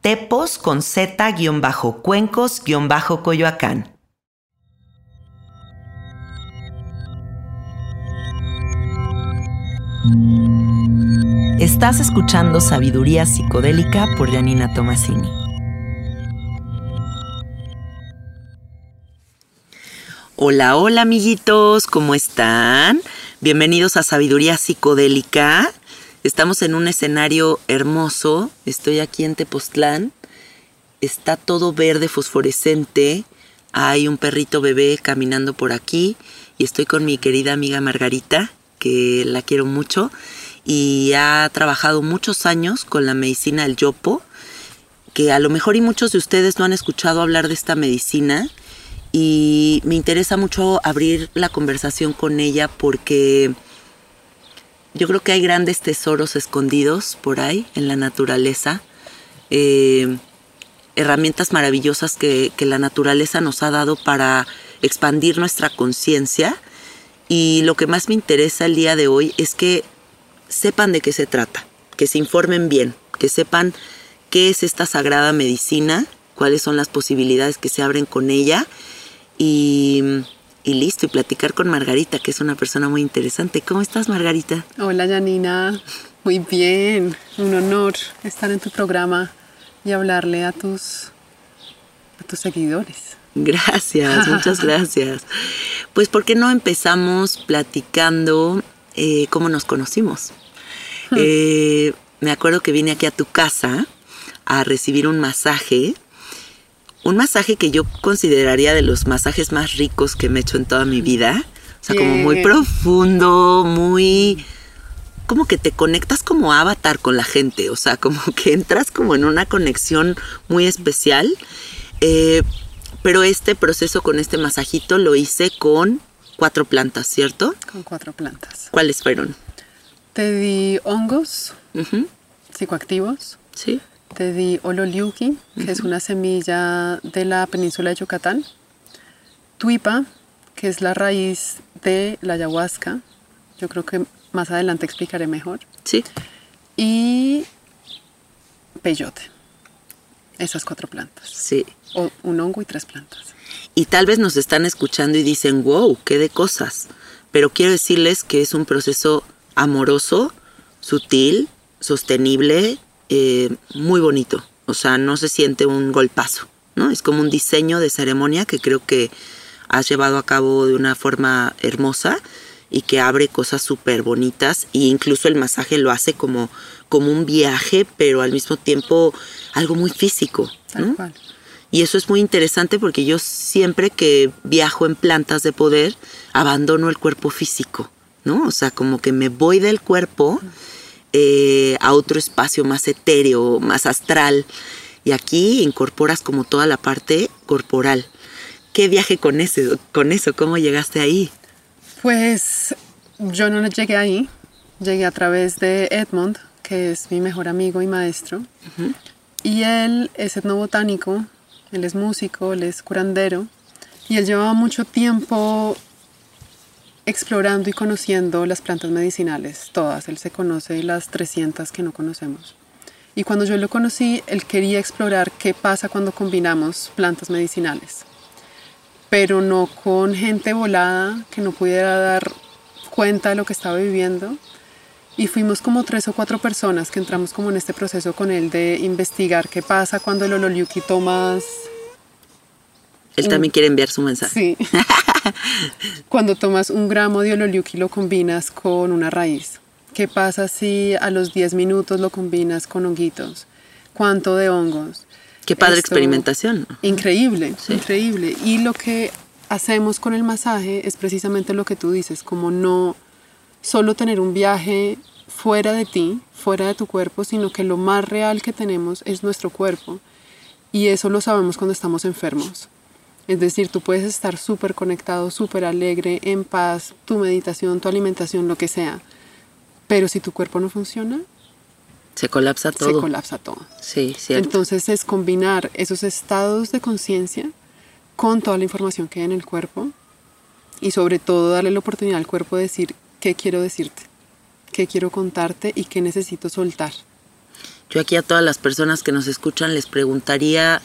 Tepos con Z-Cuencos-Coyoacán. Estás escuchando Sabiduría Psicodélica por Janina Tomasini. Hola, hola amiguitos, ¿cómo están? Bienvenidos a Sabiduría Psicodélica. Estamos en un escenario hermoso. Estoy aquí en Tepoztlán. Está todo verde fosforescente. Hay un perrito bebé caminando por aquí. Y estoy con mi querida amiga Margarita, que la quiero mucho. Y ha trabajado muchos años con la medicina del yopo. Que a lo mejor y muchos de ustedes no han escuchado hablar de esta medicina. Y me interesa mucho abrir la conversación con ella porque yo creo que hay grandes tesoros escondidos por ahí en la naturaleza, eh, herramientas maravillosas que, que, la naturaleza nos ha dado para expandir nuestra conciencia. Y lo que más me interesa el día de hoy es que sepan de qué se trata, que se informen bien, que sepan qué es esta sagrada medicina, cuáles son las posibilidades que se abren con ella y y listo, y platicar con Margarita, que es una persona muy interesante. ¿Cómo estás, Margarita? Hola, Janina. Muy bien. Un honor estar en tu programa y hablarle a tus, a tus seguidores. Gracias, muchas gracias. Pues, ¿por qué no empezamos platicando eh, cómo nos conocimos? Eh, me acuerdo que vine aquí a tu casa a recibir un masaje un masaje que yo consideraría de los masajes más ricos que me he hecho en toda mi vida. O sea, como muy profundo, muy... Como que te conectas como avatar con la gente, o sea, como que entras como en una conexión muy especial. Eh, pero este proceso con este masajito lo hice con cuatro plantas, ¿cierto? Con cuatro plantas. ¿Cuáles fueron? Te di hongos psicoactivos. Sí. Te di ololiuki, que es una semilla de la península de Yucatán. Tuipa, que es la raíz de la ayahuasca. Yo creo que más adelante explicaré mejor. Sí. Y peyote. Esas cuatro plantas. Sí. O un hongo y tres plantas. Y tal vez nos están escuchando y dicen, wow, qué de cosas. Pero quiero decirles que es un proceso amoroso, sutil, sostenible eh, muy bonito. O sea, no se siente un golpazo, ¿no? Es como un diseño de ceremonia que creo que has llevado a cabo de una forma hermosa y que abre cosas súper bonitas e incluso el masaje lo hace como, como un viaje, pero al mismo tiempo algo muy físico. ¿no? Y eso es muy interesante porque yo siempre que viajo en plantas de poder, abandono el cuerpo físico, ¿no? O sea, como que me voy del cuerpo eh, a otro espacio más etéreo, más astral. Y aquí incorporas como toda la parte corporal. ¿Qué viaje con, ese, con eso? ¿Cómo llegaste ahí? Pues yo no llegué ahí. Llegué a través de Edmond, que es mi mejor amigo y maestro. Y él es etnobotánico, él es músico, él es curandero. Y él llevaba mucho tiempo explorando y conociendo las plantas medicinales, todas. Él se conoce las 300 que no conocemos. Y cuando yo lo conocí, él quería explorar qué pasa cuando combinamos plantas medicinales, pero no con gente volada que no pudiera dar cuenta de lo que estaba viviendo. Y fuimos como tres o cuatro personas que entramos como en este proceso con él de investigar qué pasa cuando el Ololiuki tomas... Él también quiere enviar su mensaje. Sí. cuando tomas un gramo de Ololiuki lo combinas con una raíz. ¿Qué pasa si a los 10 minutos lo combinas con honguitos? ¿Cuánto de hongos? Qué padre Esto- experimentación. Increíble, increíble. Y lo que hacemos con el masaje es precisamente lo que tú dices, como no solo tener un viaje fuera de ti, fuera de tu cuerpo, sino que lo más real que tenemos es nuestro cuerpo. Y eso lo sabemos cuando estamos enfermos. Es decir, tú puedes estar súper conectado, súper alegre, en paz, tu meditación, tu alimentación, lo que sea. Pero si tu cuerpo no funciona, Se colapsa se todo. colapsa todo. Sí, cierto. Entonces es combinar esos estados de conciencia con toda la información que hay en el cuerpo y sobre todo darle la oportunidad al cuerpo de decir qué quiero decirte, qué quiero contarte y qué necesito soltar. Yo aquí a todas las personas que nos escuchan les preguntaría,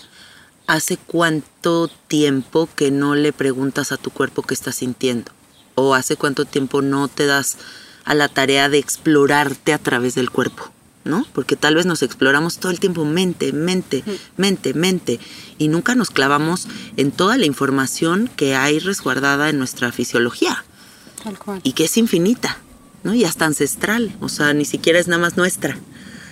¿hace cuánto tiempo que no le preguntas a tu cuerpo qué estás sintiendo? ¿O hace cuánto tiempo no te das a la tarea de explorarte a través del cuerpo? ¿No? Porque tal vez nos exploramos todo el tiempo mente, mente, mente, mente, y nunca nos clavamos en toda la información que hay resguardada en nuestra fisiología Tal cual. y que es infinita, ¿no? Y hasta ancestral, o sea, ni siquiera es nada más nuestra.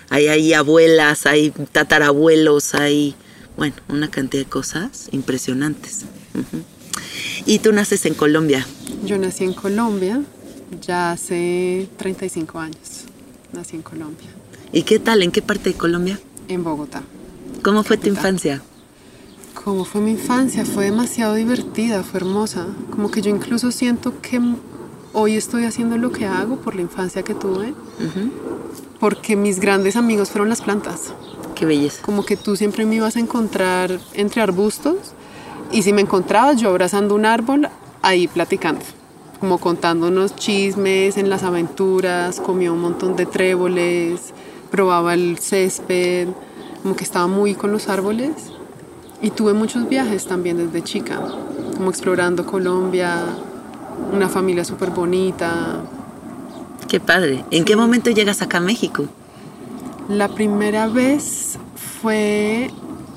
Hay ahí abuelas, hay tatarabuelos, hay, bueno, una cantidad de cosas impresionantes. Y tú naces en Colombia. Yo nací en Colombia ya hace 35 años. Nací en Colombia, ¿Y qué tal? ¿En qué parte de Colombia? en Bogotá. ¿Cómo fue tu infancia? ¿Cómo fue mi infancia? Fue demasiado divertida, fue hermosa. Como que yo incluso siento que hoy estoy haciendo lo que hago por la infancia que tuve, porque mis grandes amigos fueron las plantas. Qué belleza. Como que tú siempre me ibas a encontrar entre arbustos y si me encontrabas yo abrazando un árbol, ahí platicando, como contándonos chismes en las aventuras, comía un montón de tréboles, probaba el césped, como que estaba muy con los árboles. Y tuve muchos viajes también desde chica, como explorando Colombia, una familia súper bonita. Qué padre. ¿En qué momento llegas acá a México? La primera vez fue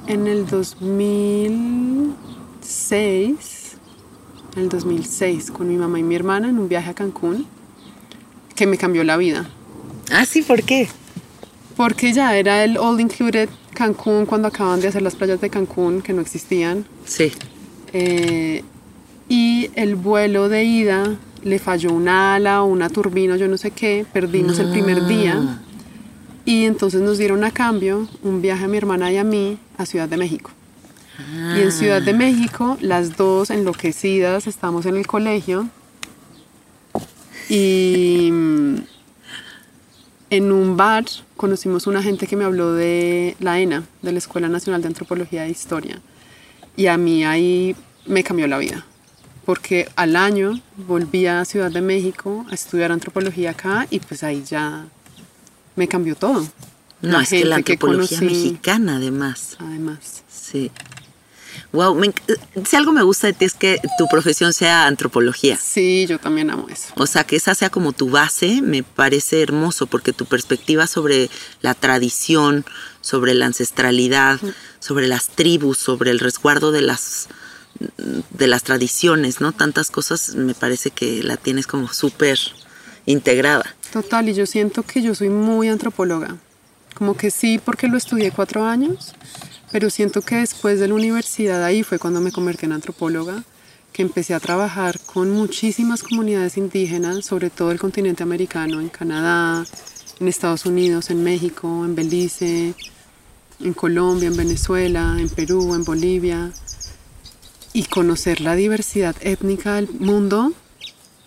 en el 2006, en el 2006, con mi mamá y mi hermana en un viaje a Cancún, que me cambió la vida. Ah, sí, ¿por qué? Porque ya era el all included Cancún cuando acaban de hacer las playas de Cancún, que no existían. Sí. Eh, y el vuelo de ida le falló una ala o una turbina, yo no sé qué, perdimos el primer día. Y entonces nos dieron a cambio un viaje a mi hermana y a mí a Ciudad de México. Y en Ciudad de México, las dos enloquecidas, estamos en el colegio. Y mm, en un bar conocimos una gente que me habló de la ENA, de la Escuela Nacional de Antropología e Historia. Y a mí ahí me cambió la vida. Porque al año volví a Ciudad de México a estudiar antropología acá y pues ahí ya me cambió todo. No, es que la antropología conocí, mexicana, además. Además. Sí. Wow, me si algo me gusta de ti es que tu profesión sea antropología. Sí, yo también amo eso. O sea, que esa sea como tu base, me parece hermoso, porque tu perspectiva sobre la tradición, sobre la ancestralidad, sobre las tribus, sobre el resguardo de las de las tradiciones, ¿no? Tantas cosas, me parece que la tienes como súper integrada. Total, y yo siento que yo soy muy antropóloga. Como que sí, porque lo estudié cuatro años, pero siento que después de la universidad ahí fue cuando me convertí en antropóloga, que empecé a trabajar con muchísimas comunidades indígenas, sobre todo el continente americano, en Canadá, en Estados Unidos, en México, en Belice, en Colombia, en Venezuela, en Perú, en Bolivia. Y conocer la diversidad étnica del mundo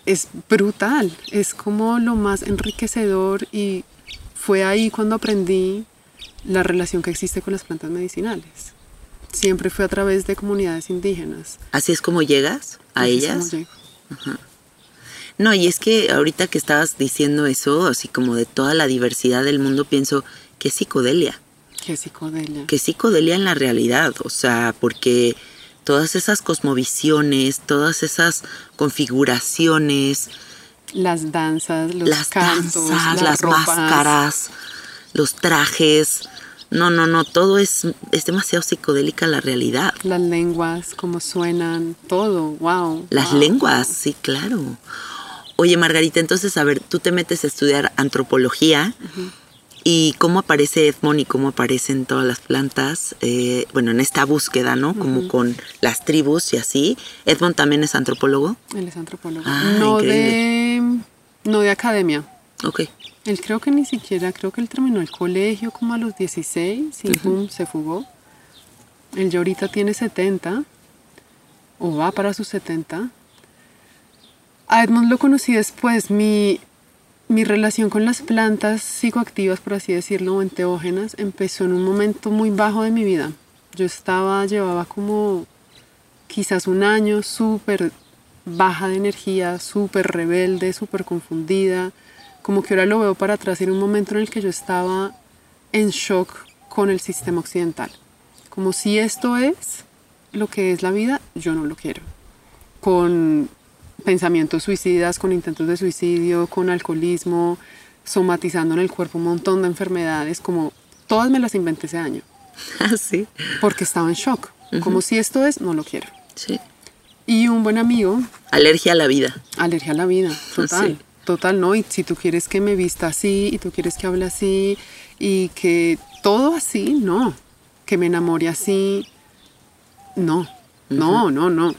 es brutal, es como lo más enriquecedor y fue ahí cuando aprendí la relación que existe con las plantas medicinales. Siempre fue a través de comunidades indígenas. ¿Así es como llegas a Así es ellas? como llego. No, y es que ahorita que estabas diciendo eso, así como de toda la diversidad del mundo, pienso que es psicodelia, Qué psicodelia. que es psicodelia en la realidad, o sea, porque todas esas cosmovisiones, todas esas configuraciones, Las danzas, los las cantos, danzas, las, las ropas. máscaras, los trajes, no, no, no, todo es, es demasiado psicodélica la realidad. Las lenguas, cómo suenan, todo, wow. Las wow. lenguas, sí, claro. Oye, Margarita, entonces, a ver, tú te metes a estudiar antropología y cómo aparece Edmond y cómo aparecen todas las plantas, eh, bueno, en esta búsqueda, ¿no? Como con las tribus y así. Edmond también es antropólogo. Él es antropólogo. Ah, no, de, no de academia. Ok. Él creo que ni siquiera, creo que él terminó el colegio como a los 16 y pum, se fugó. Él ya ahorita tiene 70 o va para sus 70. A Edmond lo conocí después. Mi, mi relación con las plantas psicoactivas, por así decirlo, o enteógenas, empezó en un momento muy bajo de mi vida. Yo estaba, llevaba como quizás un año súper baja de energía, súper rebelde, súper confundida. Como que ahora lo veo para atrás, era un momento en el que yo estaba en shock con el sistema occidental. Como si esto es lo que es la vida, yo no lo quiero. Con pensamientos suicidas, con intentos de suicidio, con alcoholismo, somatizando en el cuerpo un montón de enfermedades, como todas me las inventé ese año, Ah, sí. porque estaba en shock. Como si esto es, no lo quiero. Sí. Y un buen amigo, Alergia a la vida. alergia a la vida, total. Sí. Total, ¿no? Y si tú quieres que me vista así, y tú quieres que hable así, y que todo así, no. Que me enamore así, no. No, no, no.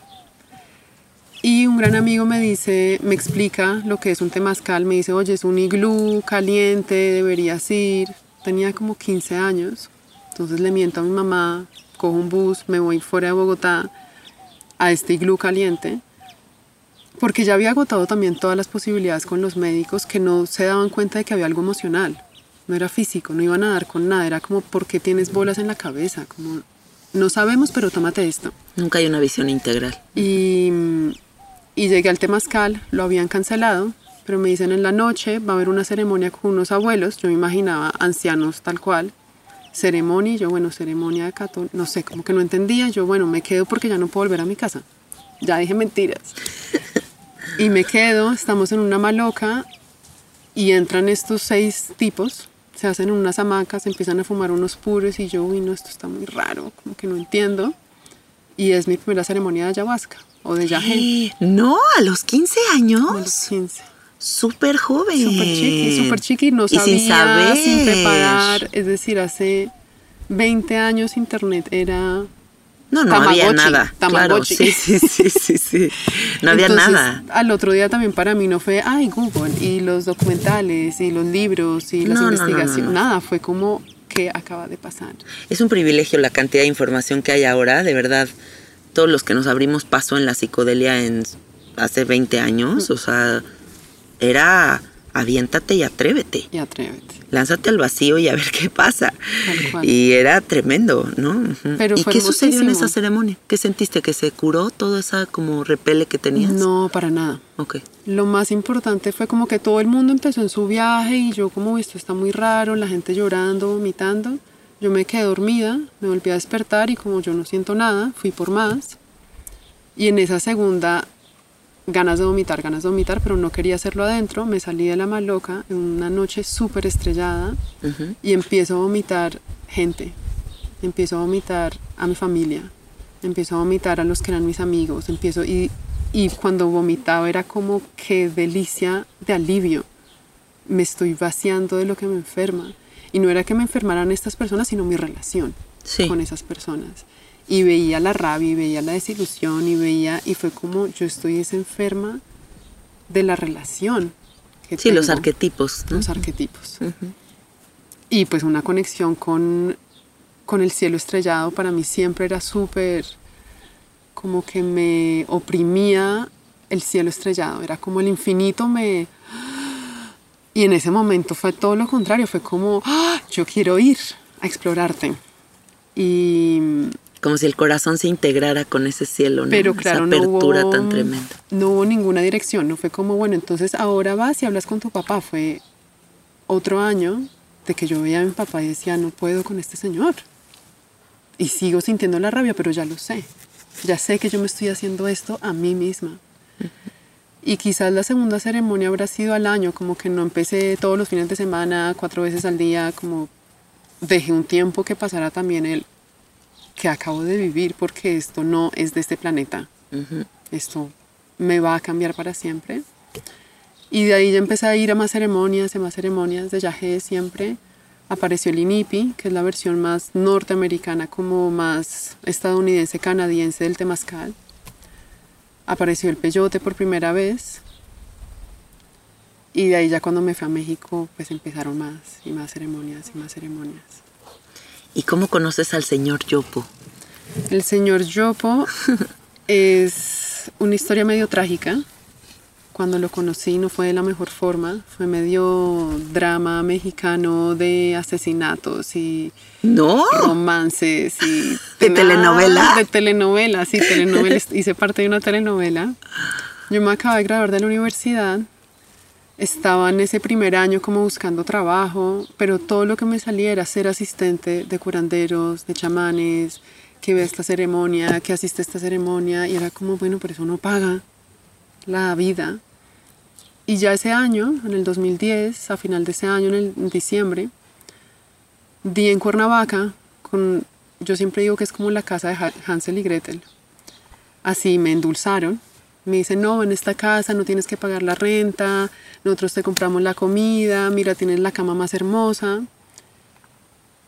Y un gran amigo me dice, me explica lo que es un temazcal, me dice, oye, es un iglú caliente, deberías ir. Tenía como 15 años, entonces le miento a mi mamá, cojo un bus, me voy fuera de Bogotá a este iglú caliente, porque ya había agotado también todas las posibilidades con los médicos que no se daban cuenta de que había algo emocional, no era físico, no iban a dar con nada, era como, ¿por qué tienes bolas en la cabeza? Como, no sabemos, pero tómate esto. Nunca hay una visión integral. Y, y llegué al Temazcal, lo habían cancelado, pero me dicen en la noche va a haber una ceremonia con unos abuelos, yo me imaginaba ancianos tal cual, ceremonia, yo bueno, ceremonia de catón, no sé, como que no entendía, yo bueno, me quedo porque ya no puedo volver a mi casa, ya dije mentiras. Y me quedo, estamos en una maloca y entran estos seis tipos, se hacen en unas hamacas, empiezan a fumar unos puros y yo, uy, no, esto está muy raro, como que no entiendo. Y es mi primera ceremonia de ayahuasca o de yagé. No, a los 15 A los años. 15. Súper joven. Súper chiqui, súper chiqui, no Y sin sabía, saber. sin preparar. Es decir, hace 20 años internet era... No, no había nada. Claro, sí, sí, sí, sí, sí. No había Entonces, nada. Al otro día también para mí no fue, ay, Google, y los documentales, y los libros, y las no, investigaciones. no, no. Nada, fue como, ¿qué acaba de pasar? Es un privilegio la cantidad de información que hay ahora, de verdad. Todos los que nos abrimos paso en la psicodelia en hace 20 años, o sea, era aviéntate y atrévete. Y atrévete. Lánzate al vacío y a ver qué pasa. Y era tremendo, ¿no? Pero ¿Y qué sucedió en esa ceremonia? ¿Qué sentiste? ¿Que se curó toda esa como repele que tenías? No, para nada. Ok. Lo más importante fue como que todo el mundo empezó en su viaje y yo como esto está muy raro, la gente llorando, vomitando. Yo me quedé dormida, me volví a despertar y como yo no siento nada, fui por más. Y en esa segunda, ganas de vomitar, ganas de vomitar, pero no quería hacerlo adentro, me salí de la maloca en una noche súper estrellada y empiezo a vomitar gente, empiezo a vomitar a mi familia, empiezo a vomitar a los que eran mis amigos, empiezo y, y cuando vomitaba era como qué delicia de alivio, me estoy vaciando de lo que me enferma y no era que me enfermaran estas personas, sino mi relación Sí. con esas personas. Y veía la rabia y veía la desilusión y veía, y fue como yo estoy es enferma de la relación. que Sí, los tengo arquetipos. ¿no? los arquetipos. Ujú. Y pues una conexión con, con el cielo estrellado para mí siempre era súper, como que me oprimía el cielo estrellado. Era como el infinito me, Y en ese momento fue todo lo contrario, fue como, ¡Ah! yo quiero ir a explorarte. Y como si el corazón se integrara con ese cielo, ¿no? Pero claro, Esa apertura no hubo, tan tremenda. No hubo ninguna dirección, no fue como, bueno, entonces ahora vas y hablas con tu papá. Fue otro año de que yo veía a mi papá y decía, no puedo con este señor. Y sigo sintiendo la rabia, pero ya lo sé. Ya sé que yo me estoy haciendo esto a mí misma. Y quizás la segunda ceremonia habrá sido al año, como que no empecé todos los fines de semana, cuatro veces al día, como dejé un tiempo que pasara también el que acabo de vivir porque esto no es de este planeta. Esto me va a cambiar para siempre. Y de ahí ya empecé a ir a más ceremonias, a más ceremonias de yagé siempre. Apareció el INIPI, que es la versión más norteamericana, como más estadounidense, canadiense del temazcal. Apareció el peyote por primera vez. Y de ahí ya cuando me fui a México, pues empezaron más y más ceremonias y más ceremonias. ¿Y cómo conoces al señor Yopo? El señor Yopo es una historia medio trágica. Cuando lo conocí no fue de la mejor forma, fue medio drama mexicano de asesinatos y no romances y de telenovela. De telenovela, sí, telenovela. Hice parte de una telenovela. Yo me acabé de graduar de la universidad estaba en ese primer año como buscando trabajo, pero todo lo que me salía era ser asistente de curanderos, de chamanes, que ve esta ceremonia, que asiste a esta ceremonia, y era como, bueno, por eso no paga la vida. Y ya ese año, en el 2010, a final de ese año, en, el, en diciembre, di en Cuernavaca, con, yo siempre digo que es como la casa de Hansel y Gretel. Así me endulzaron me dicen, no, en esta casa no tienes que pagar la renta, nosotros te compramos la comida, mira, tienes la cama más hermosa.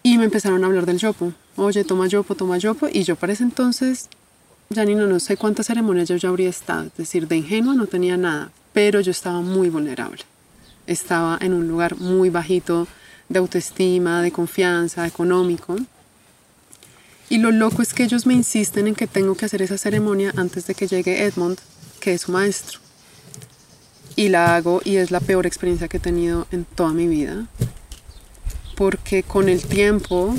Y me empezaron a hablar del yopo. Oye, toma yopo, toma yopo. Y yo para ese entonces, ya ni no, sé cuántas ceremonias yo ya habría estado. Es decir, de ingenua no tenía nada, pero yo estaba muy vulnerable. Estaba en un lugar muy bajito de autoestima, de confianza, económico. Y lo loco es que ellos me insisten en que tengo que hacer esa ceremonia antes de que llegue Edmond que es su maestro. Y la hago y es la peor experiencia que he tenido en toda mi vida. Porque con el tiempo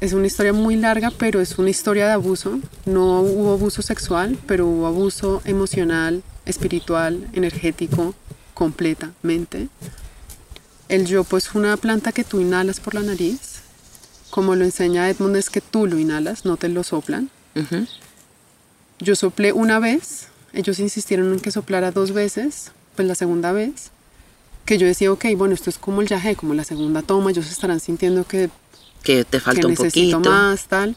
es una historia muy larga, pero es una historia de abuso. No hubo abuso sexual, pero hubo abuso emocional, espiritual, energético, completamente. El yopo es una planta que tú inhalas por la nariz. Como lo enseña Edmund, es que tú lo inhalas, no te lo soplan. Yo soplé una vez ellos insistieron en que soplara dos veces, pues la segunda vez, que yo decía, ok, bueno, esto es como el yaje, como la segunda toma, ellos estarán sintiendo que, que te falta un necesito poquito. más, tal.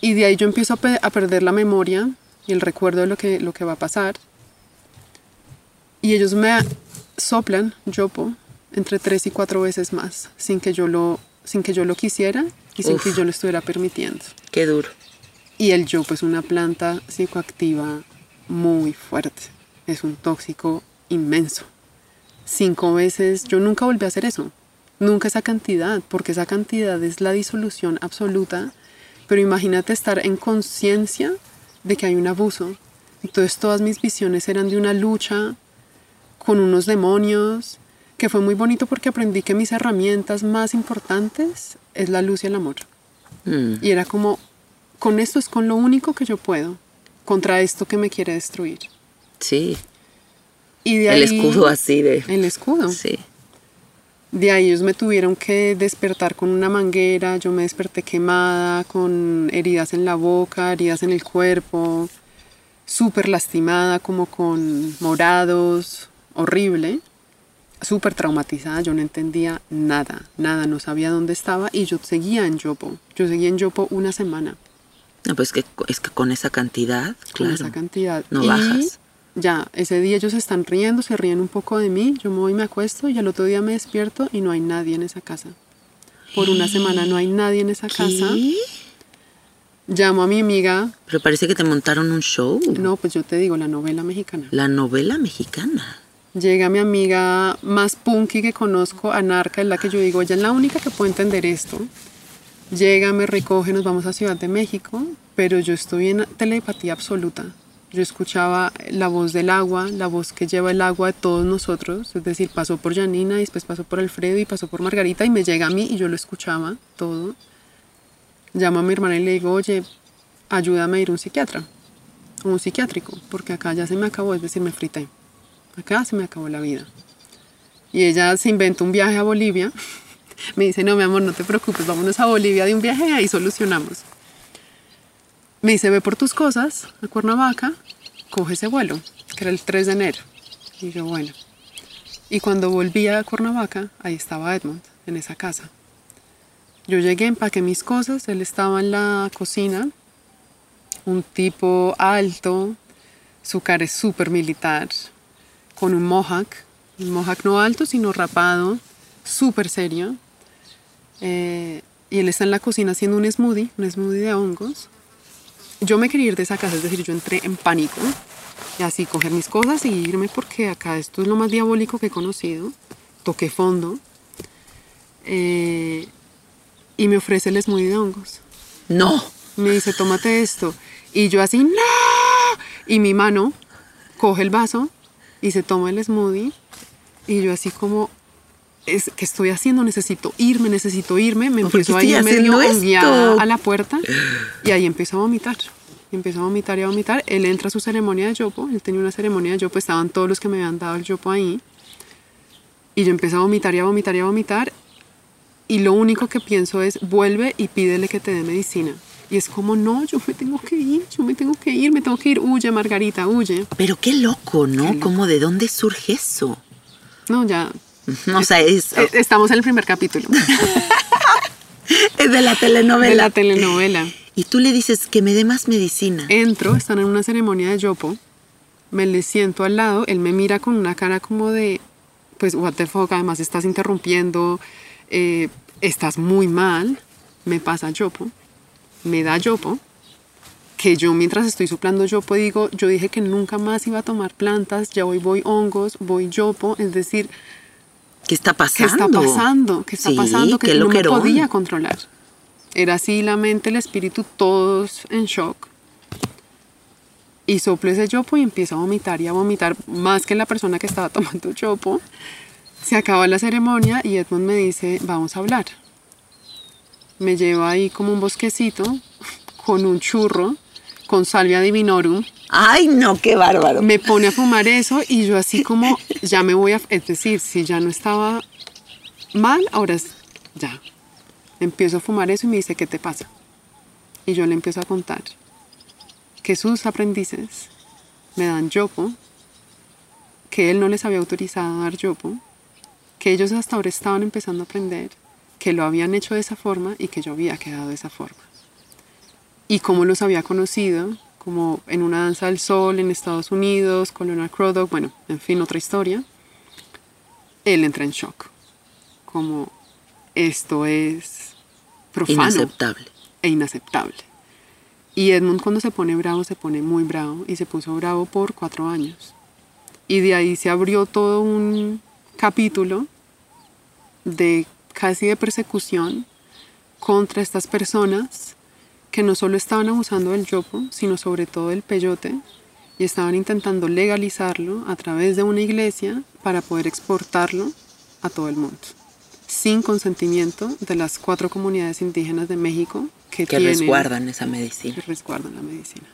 Y de ahí yo empiezo a, a, perder la memoria y el recuerdo de lo que, lo que va a pasar. Y ellos me soplan yopo entre tres y cuatro veces más, sin que yo lo, sin que yo lo quisiera y sin que yo lo estuviera permitiendo. Qué duro. Y el yopo es una planta psicoactiva muy fuerte. Es un tóxico inmenso. Cinco veces, yo nunca volví a hacer eso. Nunca esa cantidad, porque esa cantidad es la disolución absoluta. Pero imagínate estar en conciencia de que hay un abuso. Entonces todas mis visiones eran de una lucha con unos demonios, que fue muy bonito porque aprendí que mis herramientas más importantes es la luz y el amor. Mm. Y era como, con esto es con lo único que yo puedo contra esto que me quiere destruir. Sí. Y de el ahí, escudo así de... El escudo. Sí. De ahí ellos me tuvieron que despertar con una manguera, yo me desperté quemada, con heridas en la boca, heridas en el cuerpo, súper lastimada, como con morados, horrible, súper traumatizada, yo no entendía nada, nada, no sabía dónde estaba y yo seguía en Yopo, yo seguía en Yopo una semana. No, pues que, es que con esa cantidad, claro. Con esa cantidad. No y bajas. Ya, ese día ellos están riendo, se ríen un poco de mí, yo me voy y me acuesto y al otro día me despierto y no hay nadie en esa casa. Por una semana no hay nadie en esa ¿Qué? casa. Llamo a mi amiga. Pero parece que te montaron un show. No, pues yo te digo, la novela mexicana. La novela mexicana. Llega mi amiga más punky que conozco, Anarca, es la que yo digo, ella es la única que puede entender esto. Llega, me recoge, nos vamos a Ciudad de México, pero yo estoy en telepatía absoluta. yo escuchaba la voz del agua, la voz que lleva el agua de todos nosotros, es decir, pasó por Janina, y después pasó por Alfredo y pasó por Margarita y me llega a mí y yo lo escuchaba todo. Llamo a mi hermana y le digo, oye, ayúdame a ir a un psiquiatra, un psiquiátrico, porque acá ya se me acabó, es decir, me frité. Acá se me acabó la vida. Y ella se inventó un viaje a Bolivia. Me dice, no, mi amor, no te preocupes, vámonos a Bolivia de un viaje y ahí solucionamos. Me dice, ve por tus cosas a Cuernavaca, coge ese vuelo, que era el 3 de enero. Y yo, bueno. Y cuando volví a Cuernavaca, ahí estaba Edmund, en esa casa. Yo llegué, empaqué mis cosas, él estaba en la cocina, un tipo alto, su cara es súper militar, con un mohawk, un mohawk no alto, sino rapado, súper serio. Eh, y él está en la cocina haciendo un smoothie, un smoothie de hongos yo me quería ir de esa casa, es decir, yo entré en pánico y así coger mis cosas y irme porque acá esto es lo más diabólico que he conocido. Toqué fondo eh, y me ofrece el smoothie de hongos. No. Me dice, tómate esto. Y yo así, no. Y mi mano coge el vaso y se toma el smoothie. Y yo así como, es que estoy haciendo? Necesito irme, necesito irme. Me empezó a ir medio a la puerta y ahí empezó a vomitar. Y empezó a vomitar y a vomitar. Él entra a su ceremonia de yopo. Él tenía una ceremonia de yopo. Estaban todos los que me habían dado el yopo ahí. Y yo empecé a vomitar y a vomitar y a vomitar. Y lo único que pienso es, vuelve y pídele que te dé medicina. Y es como, no, yo me tengo que ir, yo me tengo que ir, me tengo que ir, huye, Margarita, huye. Pero qué loco, ¿no? ¿Cómo de dónde surge eso? No, ya, o sea, es... Eh, estamos en el primer capítulo. es de la telenovela. De la telenovela. Y tú le dices que me dé más medicina. Entro, están en una ceremonia de yopo, me le siento al lado, él me mira con una cara como de, pues, what the fuck, además estás interrumpiendo, eh, estás muy mal, me pasa yopo, me da yopo, que yo mientras estoy soplando yopo digo, yo dije que nunca más iba a tomar plantas, ya hoy voy hongos, voy yopo, es decir, ¿Qué está pasando? ¿Qué está pasando? ¿Qué está pasando? Que, no me podía controlar. Era así la mente, el espíritu, todos en shock. Y soplo ese yopo y empiezo a vomitar y a vomitar más que la persona que estaba tomando yopo. Se acaba la ceremonia y Edmund me dice, vamos a hablar. Me lleva ahí como un bosquecito con un churro, con salvia divinorum Ay, no, qué bárbaro. Me pone a fumar eso y yo así como, ya me voy a, es decir, si ya no estaba mal, ahora es, ya. Empiezo a fumar eso y me dice, ¿qué te pasa? Y yo le empiezo a contar que sus aprendices me dan yopo, que él no les había autorizado a dar yopo, que ellos hasta ahora estaban empezando a aprender, que lo habían hecho de esa forma y que yo había quedado de esa forma. Y cómo los había conocido, como en una danza del sol en Estados Unidos, Colonel Crawdog, bueno, en fin, otra historia, él entra en shock. Como esto es profano. Inaceptable. E inaceptable. Y Edmund cuando se pone bravo, se pone muy bravo y se puso bravo por cuatro años. Y de ahí se abrió todo un capítulo de casi de persecución contra estas personas que no solo estaban abusando del yopo, sino sobre todo del peyote, y estaban intentando legalizarlo a través de una iglesia para poder exportarlo a todo el mundo, sin consentimiento de las cuatro comunidades indígenas de México que, que resguardan esa medicina. Que resguardan la medicina.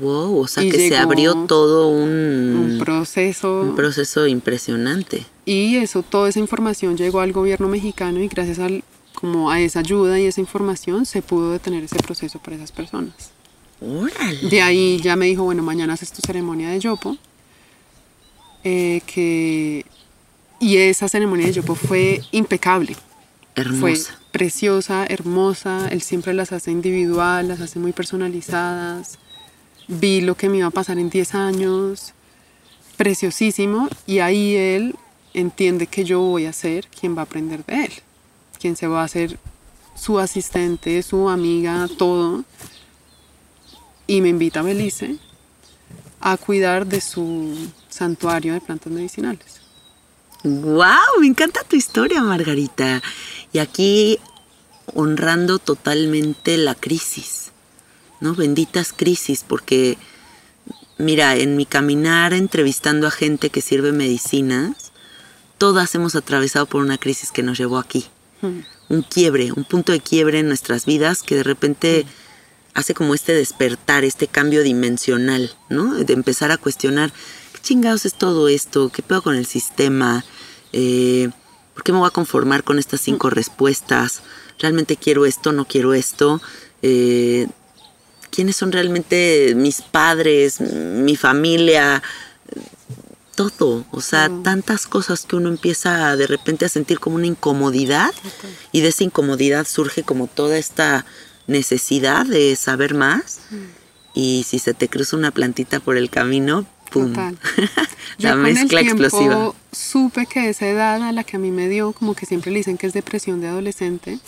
Wow, o sea que se abrió todo un, un, proceso. Un proceso impresionante. Y eso, toda esa información llegó al gobierno mexicano y gracias al como a esa ayuda y esa información se pudo detener ese proceso para esas personas. De ahí ya me dijo, bueno, mañana haces tu ceremonia de yopo. Eh, que, y esa ceremonia de yopo fue impecable. Hermosa. Fue preciosa, hermosa. Él siempre las hace individual, las hace muy personalizadas. Vi lo que me iba a pasar en 10 años. Preciosísimo. Y ahí él entiende que yo voy a ser quien va a aprender de él quien se va a hacer su asistente, su amiga, todo. Y me invita a Belice a cuidar de su santuario de plantas medicinales. ¡Wow! Me encanta tu historia, Margarita. Y aquí honrando totalmente la crisis, ¿no? Benditas crisis, porque mira, en mi caminar entrevistando a gente que sirve medicinas, todas hemos atravesado por una crisis que nos llevó aquí. Mm. Un quiebre, un punto de quiebre en nuestras vidas que de repente hace como este despertar, este cambio dimensional, ¿no? De empezar a cuestionar, ¿qué chingados es todo esto? ¿Qué pedo con el sistema? Eh, ¿Por qué me voy a conformar con estas cinco respuestas? ¿Realmente quiero esto? ¿No quiero esto? Eh, ¿Quiénes son realmente mis padres, mi familia? Todo, o sea, tantas cosas que uno empieza de repente a sentir como una incomodidad y de esa incomodidad surge como toda esta necesidad de saber más y si se te cruza una plantita por el camino, ¡pum! La Yo con mezcla el tiempo explosiva. supe que esa edad a la que a mí me dio, como que siempre le dicen que es depresión de adolescente,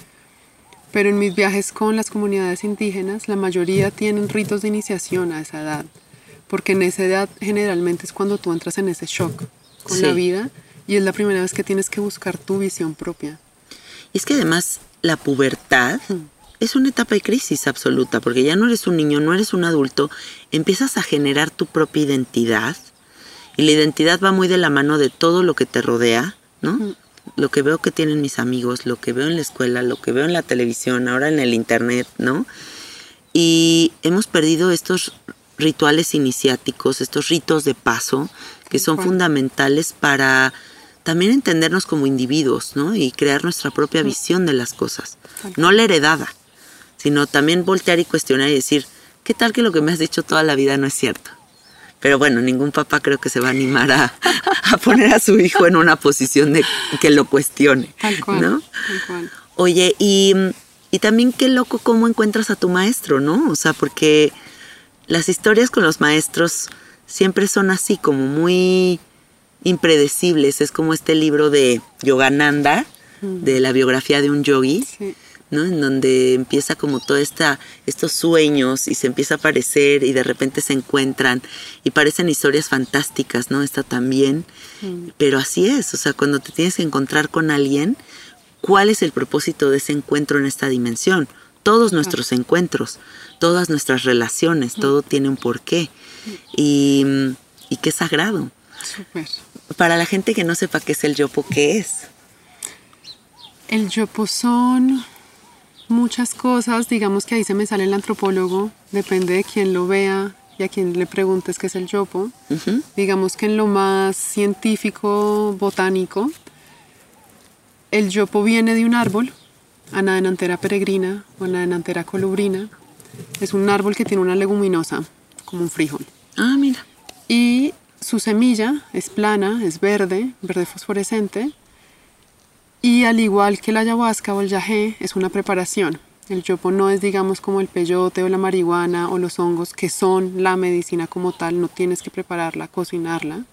pero en mis viajes con las comunidades indígenas, la mayoría tienen ritos de iniciación a esa edad, porque en esa edad generalmente es cuando tú entras en ese shock con Sí. la vida y es la primera vez que tienes que buscar tu visión propia. Y es que además la pubertad es una etapa de crisis absoluta, porque ya no eres un niño, no eres un adulto, empiezas a generar tu propia identidad y la identidad va muy de la mano de todo lo que te rodea, ¿no? Lo que veo que tienen mis amigos, lo que veo en la escuela, lo que veo en la televisión, ahora en el internet, ¿no? Y hemos perdido estos rituales iniciáticos, estos ritos de paso, que son fundamentales para también entendernos como individuos, ¿no? Y crear nuestra propia visión de las cosas. No la heredada, sino también voltear y cuestionar y decir, ¿qué tal que lo que me has dicho toda la vida no es cierto? Pero bueno, ningún papá creo que se va a animar a, a poner a su hijo en una posición de que lo cuestione, Tal cual. ¿no? Tal cual. Oye, y, y también qué loco cómo encuentras a tu maestro, ¿no? O sea, porque las historias con los maestros siempre son así, como muy impredecibles. Es como este libro de Yogananda, de la biografía de un yogi, Sí. ¿no? En donde empieza como todo esta, estos sueños y se empieza a aparecer y de repente se encuentran y parecen historias fantásticas, ¿no? Esta también. Pero así es, o sea, cuando te tienes que encontrar con alguien, ¿cuál es el propósito de ese encuentro en esta dimensión? Todos nuestros encuentros, todas nuestras relaciones, todo tiene un porqué. Y, y qué sagrado. Para la gente que no sepa qué es el yopo, ¿qué es? El yopo son muchas cosas, digamos que ahí se me sale el antropólogo, depende de quién lo vea y a quién le preguntes qué es el yopo. Digamos que en lo más científico, botánico, el yopo viene de un árbol, Anadenantera peregrina o Anadenantera colubrina. Es un árbol que tiene una leguminosa, como un frijol. Ah, mira. Y su semilla es plana, es verde, verde fosforescente. Y al igual que la ayahuasca o el yagé, es una preparación. El yopo no es, digamos, como el peyote o la marihuana o los hongos, que son la medicina como tal, no tienes que prepararla, cocinarla.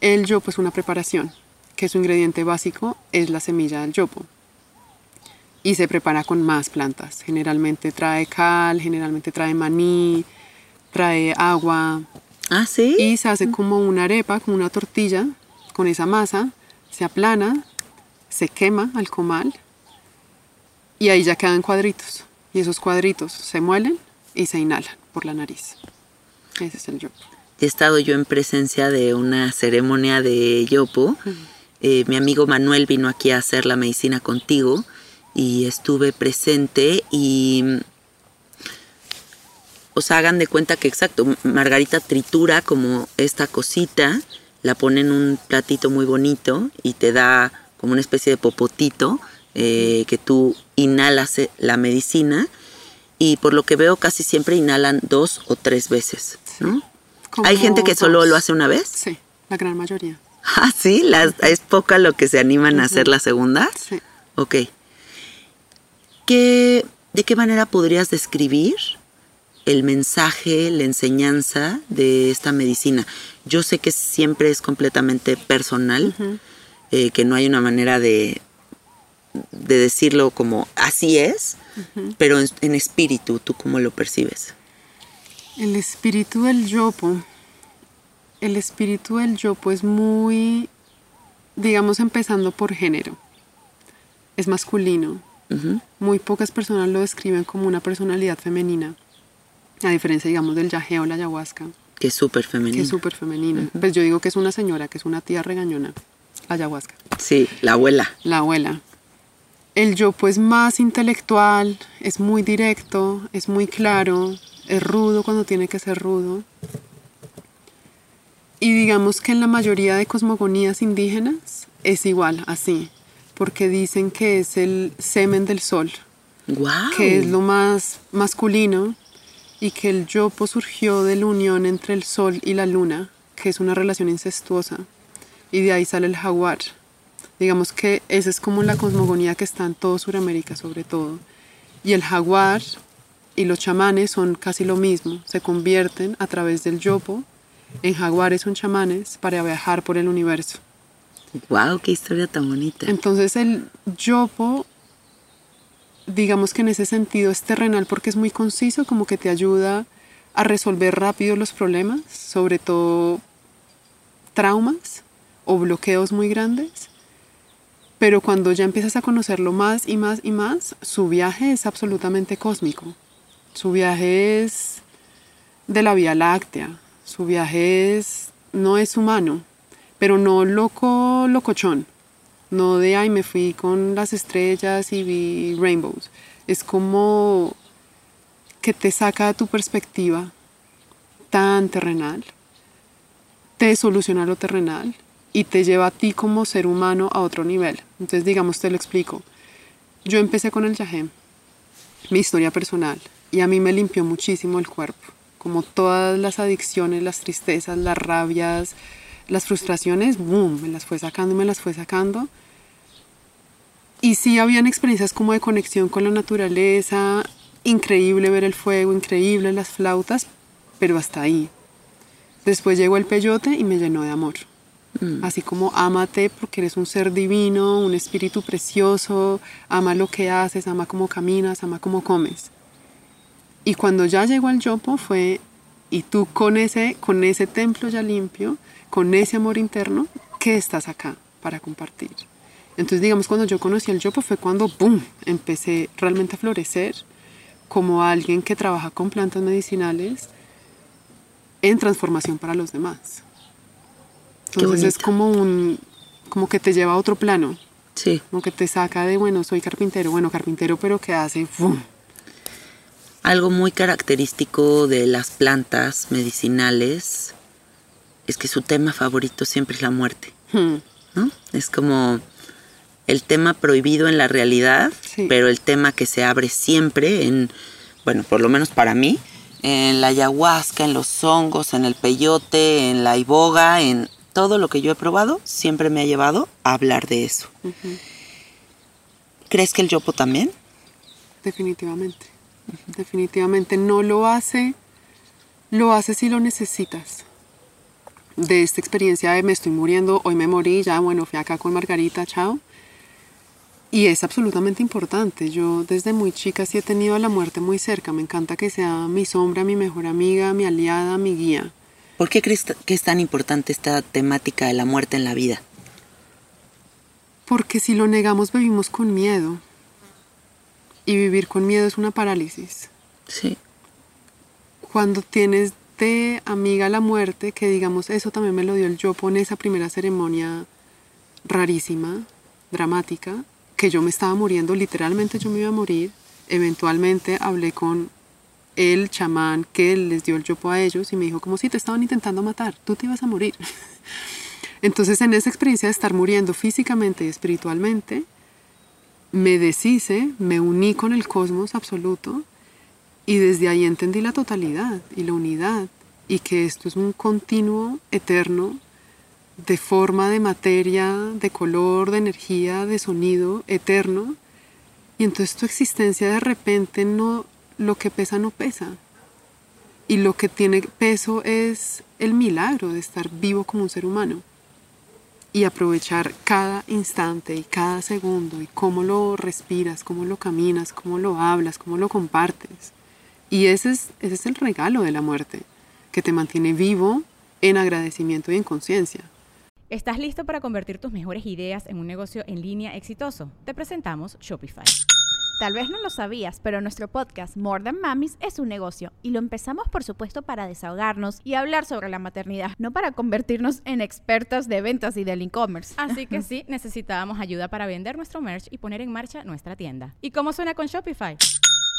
El yopo es una preparación, que su ingrediente básico es la semilla del yopo. Y se prepara con más plantas. Generalmente trae cal, generalmente trae maní, trae agua, Ah, sí. y se hace como una arepa, como una tortilla, con esa masa, se aplana, se quema al comal y ahí ya quedan cuadritos. Y esos cuadritos se muelen y se inhalan por la nariz. Ese es el yopo. He estado yo en presencia de una ceremonia de yopo. Eh, mi amigo Manuel vino aquí a hacer la medicina contigo y estuve presente y o sea, hagan de cuenta que exacto, Margarita tritura como esta cosita, la pone en un platito muy bonito y te da como una especie de popotito eh, que tú inhalas eh, la medicina y por lo que veo casi siempre inhalan dos o tres veces, ¿no? Hay gente que solo dos. lo hace una vez. Sí, la gran mayoría. Ah, sí, las, es poca lo que se animan a hacer la segunda. Sí. Ok. ¿Qué, ¿De qué manera podrías describir el mensaje, la enseñanza de esta medicina? Yo sé que siempre es completamente personal, eh, que no hay una manera de, de decirlo como así es, pero en, en espíritu, ¿tú cómo lo percibes? El espíritu del yopo. El espíritu del yopo es muy, digamos, empezando por género. Es masculino. Muy pocas personas lo describen como una personalidad femenina, a diferencia, digamos, del yagé o la ayahuasca. Que es súper que femenino. es súper femenina. Pues yo digo que es una señora, que es una tía regañona, ayahuasca, Sí, la abuela. la abuela. El yopo es más intelectual, es muy directo, es muy claro, es rudo cuando tiene que ser rudo. Y digamos que en la mayoría de cosmogonías indígenas es igual, así, porque dicen que es el semen del sol, Wow. que es lo más masculino y que el yopo surgió de la unión entre el sol y la luna, que es una relación incestuosa, y de ahí sale el jaguar. Digamos que esa es como la cosmogonía que está en todo Sudamérica sobre todo. Y el jaguar y los chamanes son casi lo mismo, se convierten a través del yopo en jaguares o en chamanes para viajar por el universo. Wow, qué historia tan bonita. Entonces el yopo, digamos que en ese sentido es terrenal porque es muy conciso, como que te ayuda a resolver rápido los problemas, sobre todo traumas o bloqueos muy grandes. Pero cuando ya empiezas a conocerlo más y más y más, su viaje es absolutamente cósmico. Su viaje es de la Vía Láctea. Su viaje es, no es humano, pero no loco, locochón. No de, ay, me fui con las estrellas y vi rainbows. Es como que te saca de tu perspectiva tan terrenal, te soluciona lo terrenal y te lleva a ti como ser humano a otro nivel. Entonces, digamos, te lo explico. Yo empecé con el yajem, mi historia personal, y a mí me limpió muchísimo el cuerpo, como todas las adicciones, las tristezas, las rabias, las frustraciones, boom, me las fue sacando y me las fue sacando. Y sí habían experiencias como de conexión con la naturaleza, increíble ver el fuego, increíble las flautas, pero hasta ahí. Después llegó el peyote y me llenó de amor. Así como ámate porque eres un ser divino, un espíritu precioso, ama lo que haces, ama cómo caminas, ama cómo comes. Y cuando ya llegó al yopo fue, y tú con ese, con ese templo ya limpio, con ese amor interno, ¿qué estás acá para compartir? Entonces, digamos, cuando yo conocí el yopo fue cuando, ¡boom!, empecé realmente a florecer como alguien que trabaja con plantas medicinales en transformación para los demás. Entonces es como un, como que te lleva a otro plano, Sí. como que te saca de, bueno, soy carpintero, bueno, carpintero, pero que hace, ¡boom! Algo muy característico de las plantas medicinales es que su tema favorito siempre es la muerte, Hmm. ¿no? Es como el tema prohibido en la realidad, Sí. pero el tema que se abre siempre en, bueno, por lo menos para mí, en la ayahuasca, en los hongos, en el peyote, en la iboga, en todo lo que yo he probado, siempre me ha llevado a hablar de eso. ¿Crees que el yopo también? Definitivamente. Definitivamente no lo hace, lo hace si lo necesitas. De esta experiencia de me estoy muriendo, hoy me morí, ya bueno, fui acá con Margarita, chao. Y es absolutamente importante. Yo desde muy chica sí he tenido a la muerte muy cerca. Me encanta que sea mi sombra, mi mejor amiga, mi aliada, mi guía. ¿Por qué crees que es tan importante esta temática de la muerte en la vida? Porque si lo negamos vivimos con miedo. Y vivir con miedo es una parálisis. Sí. cuando tienes de amiga la muerte, que digamos, eso también me lo dio el yopo en esa primera ceremonia rarísima, dramática, que yo me estaba muriendo, literalmente yo me iba a morir. Eventualmente hablé con el chamán que les dio el yopo a ellos y me dijo como si te estaban intentando matar, tú te ibas a morir. Entonces en esa experiencia de estar muriendo físicamente y espiritualmente, me deshice, me uní con el cosmos absoluto y desde ahí entendí la totalidad y la unidad y que esto es un continuo eterno de forma, de materia, de color, de energía, de sonido eterno. Y entonces tu existencia de repente no, lo que pesa no pesa. Y lo que tiene peso es el milagro de estar vivo como un ser humano. Y aprovechar cada instante y cada segundo y cómo lo respiras, cómo lo caminas, cómo lo hablas, cómo lo compartes. Y ese es, ese es el regalo de la muerte, que te mantiene vivo en agradecimiento y en conciencia. ¿Estás listo para convertir tus mejores ideas en un negocio en línea exitoso? Te presentamos Shopify. Tal vez no lo sabías, pero nuestro podcast More Than Mamis es un negocio y lo empezamos por supuesto para desahogarnos y hablar sobre la maternidad, no para convertirnos en expertas de ventas y del e-commerce. Así que sí, necesitábamos ayuda para vender nuestro merch y poner en marcha nuestra tienda. ¿Y cómo suena con Shopify?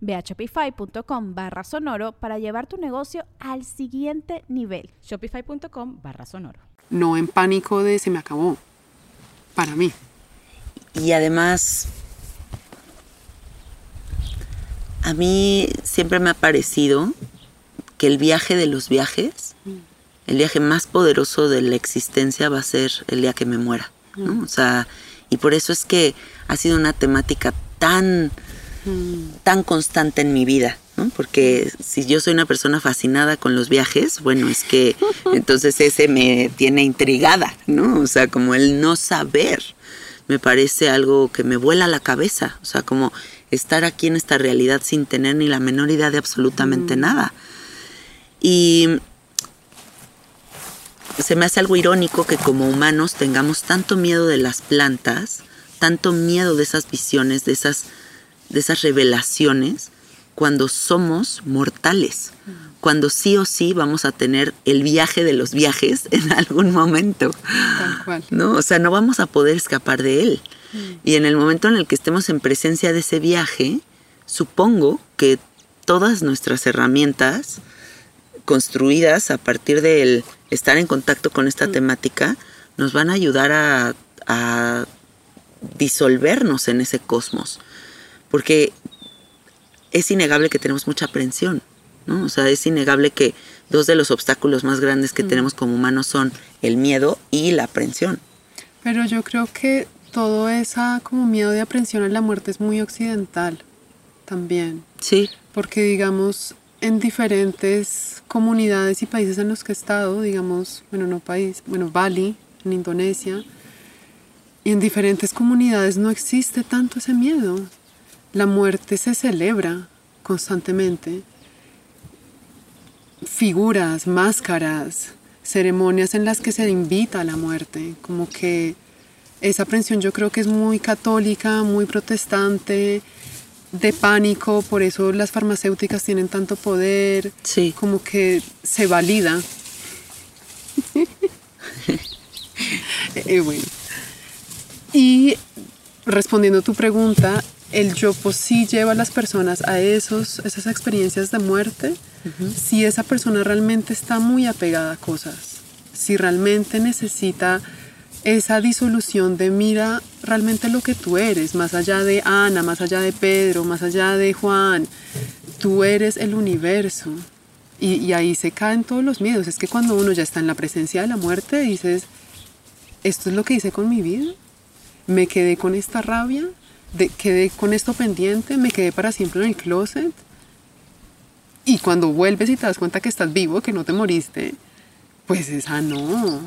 Ve a shopify.com barra sonoro para llevar tu negocio al siguiente nivel. Shopify.com barra sonoro. No en pánico de se me acabó. Para mí. Y además, a mí siempre me ha parecido que el viaje de los viajes, el viaje más poderoso de la existencia va a ser el día que me muera. ¿no? O sea, y por eso es que ha sido una temática tan, tan constante en mi vida. ¿no? Porque si yo soy una persona fascinada con los viajes, bueno, es que entonces ese me tiene intrigada, ¿no? O sea, como el no saber me parece algo que me vuela la cabeza, o sea, como estar aquí en esta realidad sin tener ni la menor idea de absolutamente nada. Y se me hace algo irónico que como humanos tengamos tanto miedo de las plantas, tanto miedo de esas visiones, de esas, de esas revelaciones, cuando somos mortales, cuando sí o sí vamos a tener el viaje de los viajes en algún momento. Tal cual. ¿no? O sea, no vamos a poder escapar de él. Y en el momento en el que estemos en presencia de ese viaje, supongo que todas nuestras herramientas construidas a partir del estar en contacto con esta temática nos van a ayudar a, a disolvernos en ese cosmos. Porque es innegable que tenemos mucha aprensión, ¿no? O sea, es innegable que dos de los obstáculos más grandes que tenemos como humanos son el miedo y la aprensión. Pero yo creo que todo esa como miedo de aprensión a la muerte es muy occidental también. Sí, Porque digamos, en diferentes comunidades y países en los que he estado, digamos, bueno, no país, bueno, Bali, en Indonesia, y en diferentes comunidades no existe tanto ese miedo. La muerte se celebra constantemente. Figuras, máscaras, ceremonias en las que se invita a la muerte, como que esa aprensión yo creo que es muy católica, muy protestante, de pánico, por eso las farmacéuticas tienen tanto poder, sí. como que se valida. Eh, bueno. Y respondiendo a tu pregunta, el yopo sí lleva a las personas a esos, esas experiencias de muerte si esa persona realmente está muy apegada a cosas, si realmente necesita esa disolución de mira realmente lo que tú eres, más allá de Ana, más allá de Pedro, más allá de Juan, tú eres el universo. Y, y ahí se caen todos los miedos. Es que cuando uno ya está en la presencia de la muerte, dices, esto es lo que hice con mi vida. Me quedé con esta rabia, de, quedé con esto pendiente, me quedé para siempre en el closet. Y cuando vuelves y te das cuenta que estás vivo, que no te moriste, pues esa no.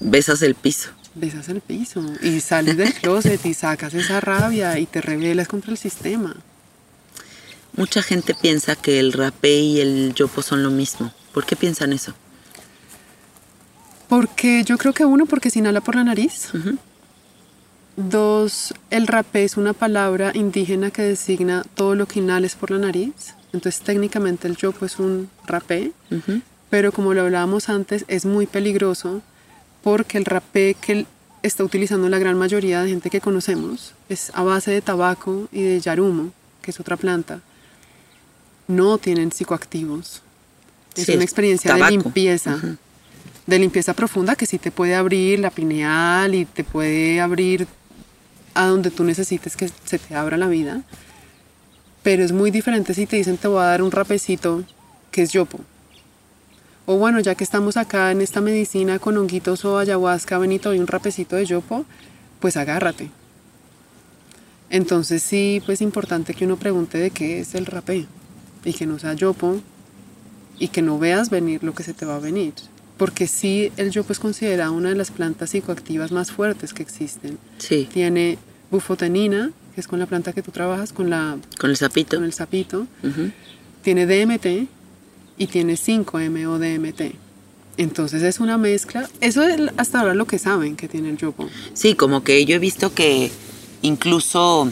besas el piso. Besas el piso y sales del closet y sacas esa rabia y te rebelas contra el sistema. Mucha gente piensa que el rapé y el yopo son lo mismo. ¿Por qué piensan eso? Porque yo creo que uno, porque se inhala por la nariz. Dos, el rapé es una palabra indígena que designa todo lo que inhales por la nariz. Entonces técnicamente el yopo es un rapé, pero como lo hablábamos antes, es muy peligroso porque el rapé que está utilizando la gran mayoría de gente que conocemos es a base de tabaco y de yarumo, que es otra planta. No tienen psicoactivos. Es Sí, una experiencia tabaco. de limpieza, de limpieza profunda que sí te puede abrir la pineal y te puede abrir a donde tú necesites que se te abra la vida. Pero es muy diferente si te dicen te voy a dar un rapecito que es yopo. O bueno, ya que estamos acá en esta medicina con honguitos o ayahuasca, Benito, y un rapecito de yopo, pues agárrate. Entonces sí, pues importante que uno pregunte de qué es el rapé y que no sea yopo y que no veas venir lo que se te va a venir. Porque sí, el yopo es considerado una de las plantas psicoactivas más fuertes que existen. Sí. Tiene bufotenina, que es con la planta que tú trabajas, con, la, Con el sapito. con el sapito. Tiene DMT y tiene 5-MeO-DMT. Entonces es una mezcla. Eso es hasta ahora lo que saben que tiene el yopo. Sí, como que yo he visto que incluso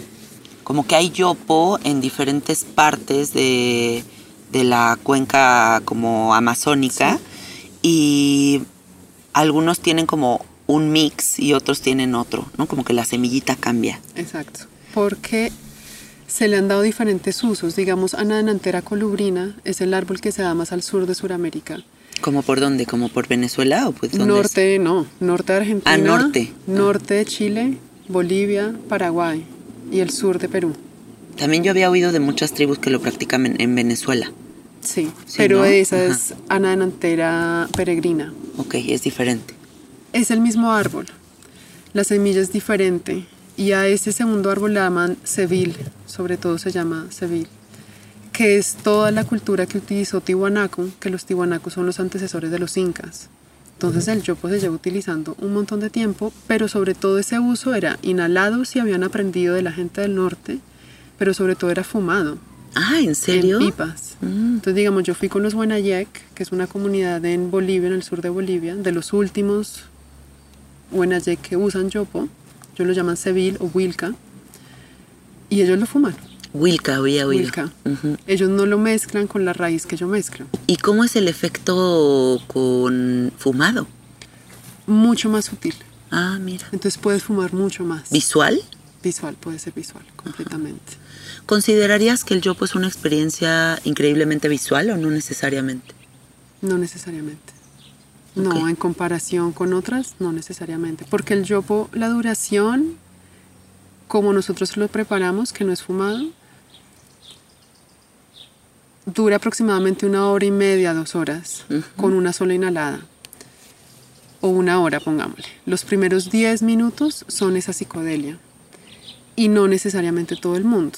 como que hay yopo en diferentes partes de, de la cuenca como amazónica y algunos tienen como un mix y otros tienen otro, ¿no? Como que la semillita cambia. Exacto. Porque se le han dado diferentes usos. Digamos, Anadenantera colubrina es el árbol que se da más al sur de Sudamérica. ¿Como por dónde? ¿Como por Venezuela o pues dónde es? Norte, no, norte de Argentina. Ah, norte. Norte de Chile, Bolivia, Paraguay y el sur de Perú. También yo había oído de muchas tribus que lo practican en, en Venezuela. Sí, Sí, pero ¿no? esa Ajá. es Anadenantera peregrina. Ok, es diferente. Es el mismo árbol. La semilla es diferente. Y a ese segundo árbol le llaman sevil, sobre todo se llama sevil, que es toda la cultura que utilizó Tiwanaku, que los Tiwanacos son los antecesores de los incas. Entonces el yopo se lleva utilizando un montón de tiempo, pero sobre todo ese uso era inhalado si habían aprendido de la gente del norte, pero sobre todo era fumado Ah, ¿en serio? en pipas. Mm. Entonces, digamos, yo fui con los Buenayek, que es una comunidad en Bolivia, en el sur de Bolivia, de los últimos Buenayek que usan yopo. Ellos lo llaman Seville o Wilca. Y ellos lo fuman. Wilca, había oído. Wilca. Ellos no lo mezclan con la raíz que yo mezclo. ¿Y cómo es el efecto con fumado? Mucho más sutil. Ah, mira. Entonces puedes fumar mucho más. ¿Visual? Visual, puede ser visual, completamente. ¿Considerarías que el yopo es una experiencia increíblemente visual o no necesariamente? No necesariamente. No, en comparación con otras, no necesariamente. Porque el yopo, la duración, como nosotros lo preparamos, que no es fumado, dura aproximadamente una hora y media, dos horas, con una sola inhalada. O una hora, pongámosle. Los primeros 10 minutos son esa psicodelia. Y no necesariamente todo el mundo.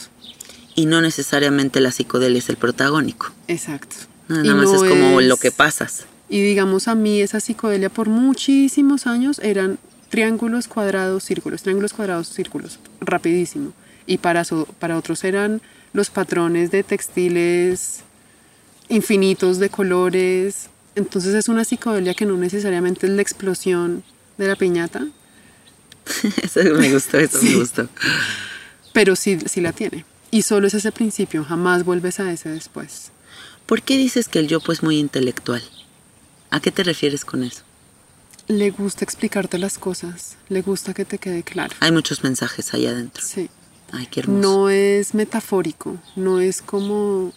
Y no necesariamente la psicodelia es el protagónico. Exacto. Nada más no es como es- lo que pasas. Y digamos a mí esa psicodelia por muchísimos años eran triángulos, cuadrados, círculos, triángulos, cuadrados, círculos, rapidísimo. Y para, so- para otros eran los patrones de textiles infinitos de colores. Entonces es una psicodelia que no necesariamente es la explosión de la piñata, Eso me gustó, eso me gustó. pero sí, sí la tiene. Y solo es ese principio, jamás vuelves a ese después. ¿Por qué dices que el yopo es muy intelectual? ¿A qué te refieres con eso? Le gusta explicarte las cosas, le gusta que te quede claro. Hay muchos mensajes ahí adentro. Sí. Ay, qué hermoso. No es metafórico, no es como,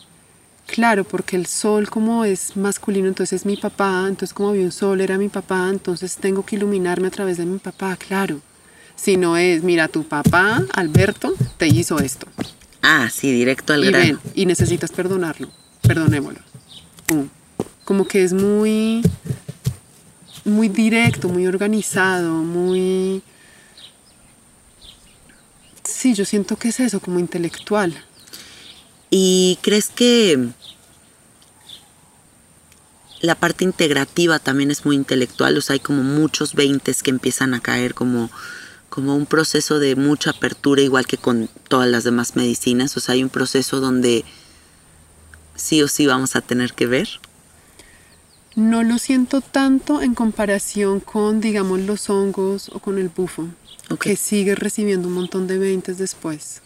claro, porque el sol como es masculino, entonces es mi papá, entonces como vi un sol era mi papá, entonces tengo que iluminarme a través de mi papá, claro. Si no es, mira, tu papá, Alberto, te hizo esto. Ah, sí, directo al y grano. ven, y necesitas perdonarlo, perdonémoslo. Pum. Como que es muy, muy directo, muy organizado, muy... Sí, yo siento que es eso, como intelectual. ¿Y crees que la parte integrativa también es muy intelectual? O sea, hay como muchos veintes que empiezan a caer como, como un proceso de mucha apertura, igual que con todas las demás medicinas. O sea, hay un proceso donde sí o sí vamos a tener que ver. No lo siento tanto en comparación con, digamos, los hongos o con el bufo, que sigue recibiendo un montón de veintes después.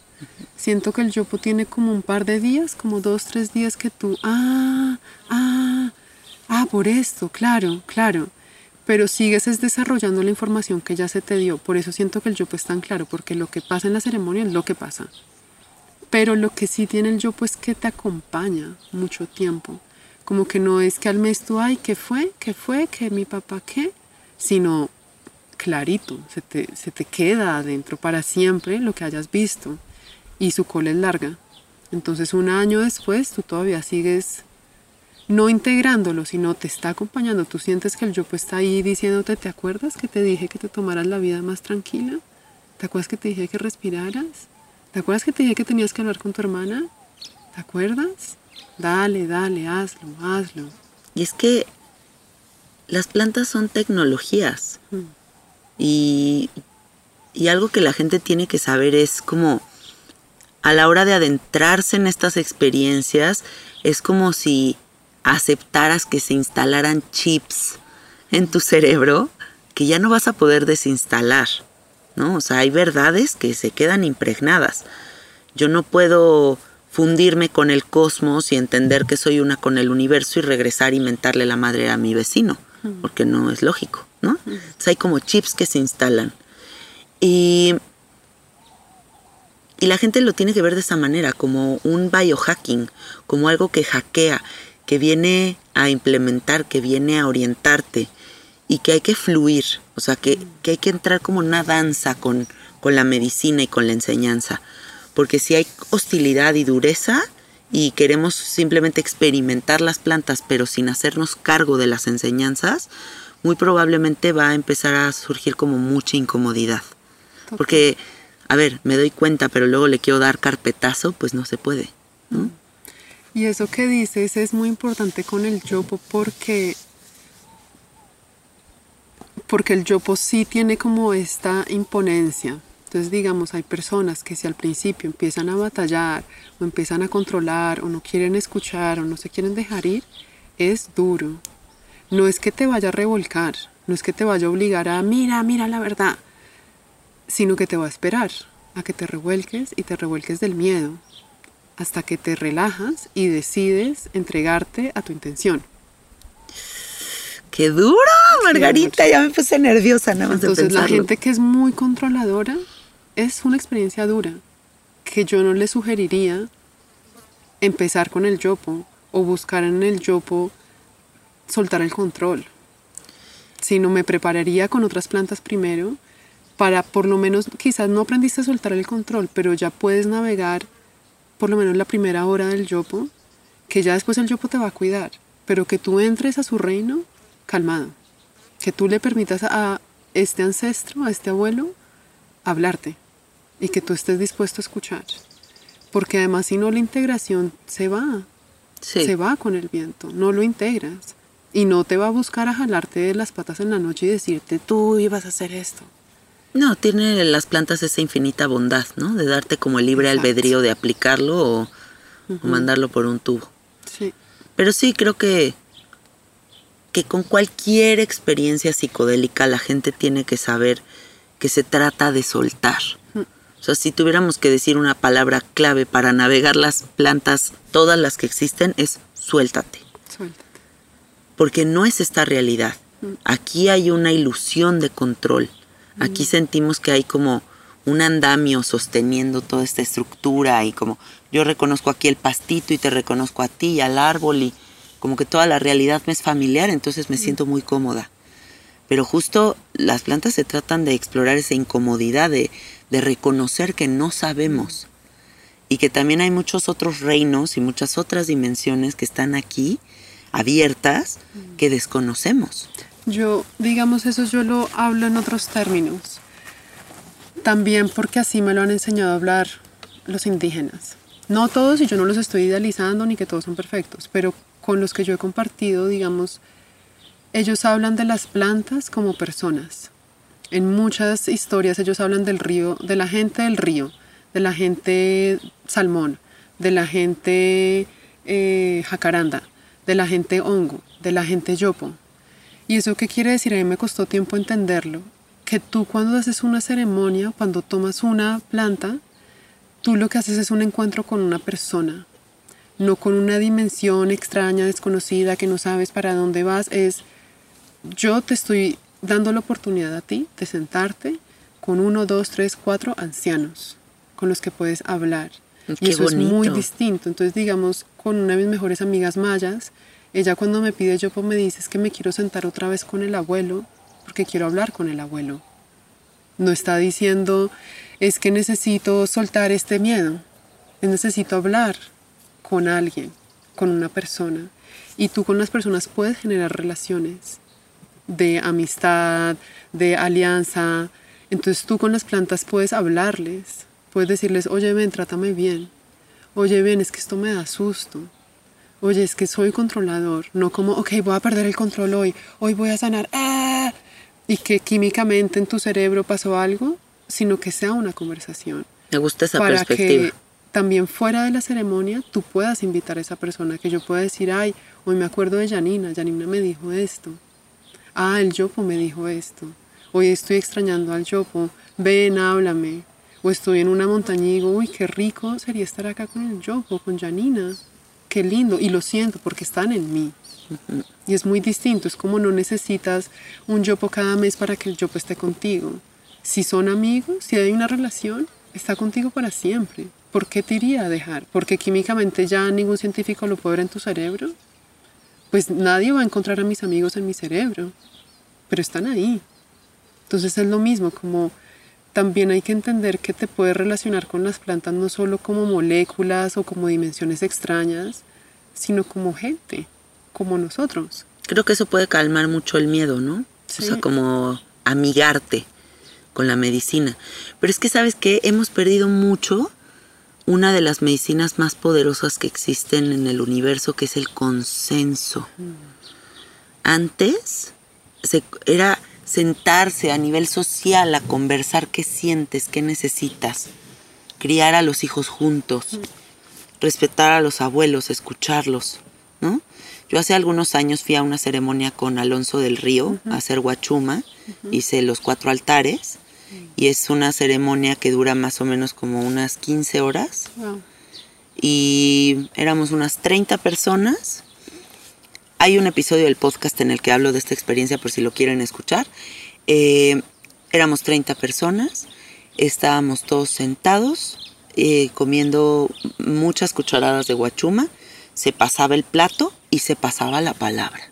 Siento que el yopo tiene como un par de días, como dos, tres días que tú, ah, ah, ah, por esto, claro, claro. Pero sigues es desarrollando la información que ya se te dio. Por eso siento que el yopo es tan claro, porque lo que pasa en la ceremonia es lo que pasa. Pero lo que sí tiene el yopo es que te acompaña mucho tiempo. Como que no es que al mes tú, ay, ¿qué fue? ¿Qué fue? ¿Que mi papá qué? Sino clarito, se te, se te queda adentro para siempre lo que hayas visto. Y su cola es larga. Entonces un año después tú todavía sigues no integrándolo, sino te está acompañando. Tú sientes que el yopo está ahí diciéndote, ¿te acuerdas que te dije que te tomaras la vida más tranquila? ¿Te acuerdas que te dije que respiraras? ¿Te acuerdas que te dije que tenías que hablar con tu hermana? ¿Te acuerdas? Dale, dale, hazlo, hazlo. Y es que las plantas son tecnologías. Mm. Y, y algo que la gente tiene que saber es como a la hora de adentrarse en estas experiencias, es como si aceptaras que se instalaran chips en tu cerebro que ya no vas a poder desinstalar, ¿no? O sea, hay verdades que se quedan impregnadas. Yo no puedo fundirme con el cosmos y entender que soy una con el universo y regresar y mentarle la madre a mi vecino, porque no es lógico, ¿no? hay como chips que se instalan. Y, y la gente lo tiene que ver de esa manera, como un biohacking, como algo que hackea, que viene a implementar, que viene a orientarte y que hay que fluir, o sea, que, que hay que entrar como una danza con, con la medicina y con la enseñanza. Porque si hay hostilidad y dureza y queremos simplemente experimentar las plantas pero sin hacernos cargo de las enseñanzas, muy probablemente va a empezar a surgir como mucha incomodidad. Porque, a ver, me doy cuenta, pero luego le quiero dar carpetazo, pues no se puede. ¿no? Y eso que dices es muy importante con el yopo porque porque el yopo sí tiene como esta imponencia. Entonces, digamos, hay personas que si al principio empiezan a batallar o empiezan a controlar o no quieren escuchar o no se quieren dejar ir, es duro. No es que te vaya a revolcar, no es que te vaya a obligar a, mira, mira la verdad, sino que te va a esperar a que te revuelques y te revuelques del miedo hasta que te relajas y decides entregarte a tu intención. ¡Qué duro, Margarita! Ya me puse nerviosa nada más Entonces, de la gente que es muy controladora es una experiencia dura que yo no le sugeriría empezar con el yopo o buscar en el yopo soltar el control, sino me prepararía con otras plantas primero para por lo menos, quizás no aprendiste a soltar el control, pero ya puedes navegar por lo menos la primera hora del yopo, que ya después el yopo te va a cuidar, pero que tú entres a su reino calmado, que tú le permitas a este ancestro, a este abuelo, hablarte y que tú estés dispuesto a escuchar. Porque además si no la integración se va, Sí. se va con el viento, no lo integras. Y no te va a buscar a jalarte de las patas en la noche y decirte, tú ibas a hacer esto. No, tiene las plantas esa infinita bondad, ¿no? De darte como el libre Exacto. albedrío de aplicarlo o, o mandarlo por un tubo. Sí. Pero sí creo que, que con cualquier experiencia psicodélica la gente tiene que saber que se trata de soltar. Sea, si tuviéramos que decir una palabra clave para navegar las plantas, todas las que existen, es suéltate. Suéltate. Porque no es esta realidad. Aquí hay una ilusión de control. Aquí sentimos que hay como un andamio sosteniendo toda esta estructura y como yo reconozco aquí el pastito y te reconozco a ti, al árbol y como que toda la realidad me es familiar, entonces me siento muy cómoda. Pero justo las plantas se tratan de explorar esa incomodidad, de, de reconocer que no sabemos y que también hay muchos otros reinos y muchas otras dimensiones que están aquí abiertas que desconocemos. Yo, digamos, eso yo lo hablo en otros términos. También porque así me lo han enseñado a hablar los indígenas. No todos, y yo no los estoy idealizando ni que todos son perfectos, pero con los que yo he compartido, digamos, ellos hablan de las plantas como personas. En muchas historias ellos hablan del río, de la gente del río, de la gente salmón, de la gente eh, jacaranda, de la gente hongo, de la gente yopo. ¿Y eso qué quiere decir? A mí me costó tiempo entenderlo. Que tú cuando haces una ceremonia, cuando tomas una planta, tú lo que haces es un encuentro con una persona, no con una dimensión extraña, desconocida, que no sabes para dónde vas. Es, yo te estoy dando la oportunidad a ti de sentarte con uno, dos, tres, cuatro ancianos con los que puedes hablar. Qué y eso es muy distinto. Entonces, digamos, con una de mis mejores amigas mayas, ella cuando me pide yopo me dice es que me quiero sentar otra vez con el abuelo porque quiero hablar con el abuelo. No está diciendo es que necesito soltar este miedo, es necesito hablar con alguien, con una persona. Y tú con las personas puedes generar relaciones de amistad, de alianza. Entonces tú con las plantas puedes hablarles, puedes decirles, oye, ven, trátame bien. Oye, ven, es que esto me da susto. Oye, es que soy controlador. No como, ok, voy a perder el control hoy. Hoy voy a sanar. ¡Ah! Y que químicamente en tu cerebro pasó algo, sino que sea una conversación. Me gusta esa para perspectiva. que también fuera de la ceremonia tú puedas invitar a esa persona, que yo pueda decir, ay, hoy me acuerdo de Janina, Janina me dijo esto. Ah, el Yopo me dijo esto. Hoy estoy extrañando al Yopo. Ven, háblame. O estoy en una montaña y digo, uy, qué rico sería estar acá con el Yopo, con Janina. Qué lindo. Y lo siento porque están en mí. Y es muy distinto. Es como no necesitas un Yopo cada mes para que el Yopo esté contigo. Si son amigos, si hay una relación, está contigo para siempre. ¿Por qué te iría a dejar? Porque químicamente ya ningún científico lo puede ver en tu cerebro. Pues nadie va a encontrar a mis amigos en mi cerebro, pero están ahí. Entonces es lo mismo, como también hay que entender que te puedes relacionar con las plantas no solo como moléculas o como dimensiones extrañas, sino como gente, como nosotros. Creo que eso puede calmar mucho el miedo, ¿no? Sí. O sea, como amigarte con la medicina. Pero es que, ¿sabes qué? Hemos perdido mucho una de las medicinas más poderosas que existen en el universo, que es el consenso. Antes se, era sentarse a nivel social a conversar qué sientes, qué necesitas, criar a los hijos juntos, respetar a los abuelos, escucharlos, ¿no? Yo hace algunos años fui a una ceremonia con Alonso del Río a hacer guachuma, hice los cuatro altares y es una ceremonia que dura más o menos como unas 15 horas Wow. y éramos unas 30 personas. Hay un episodio del podcast en el que hablo de esta experiencia por si lo quieren escuchar. Eh, éramos 30 personas, estábamos todos sentados eh, comiendo muchas cucharadas de guachuma, se pasaba el plato y se pasaba la palabra.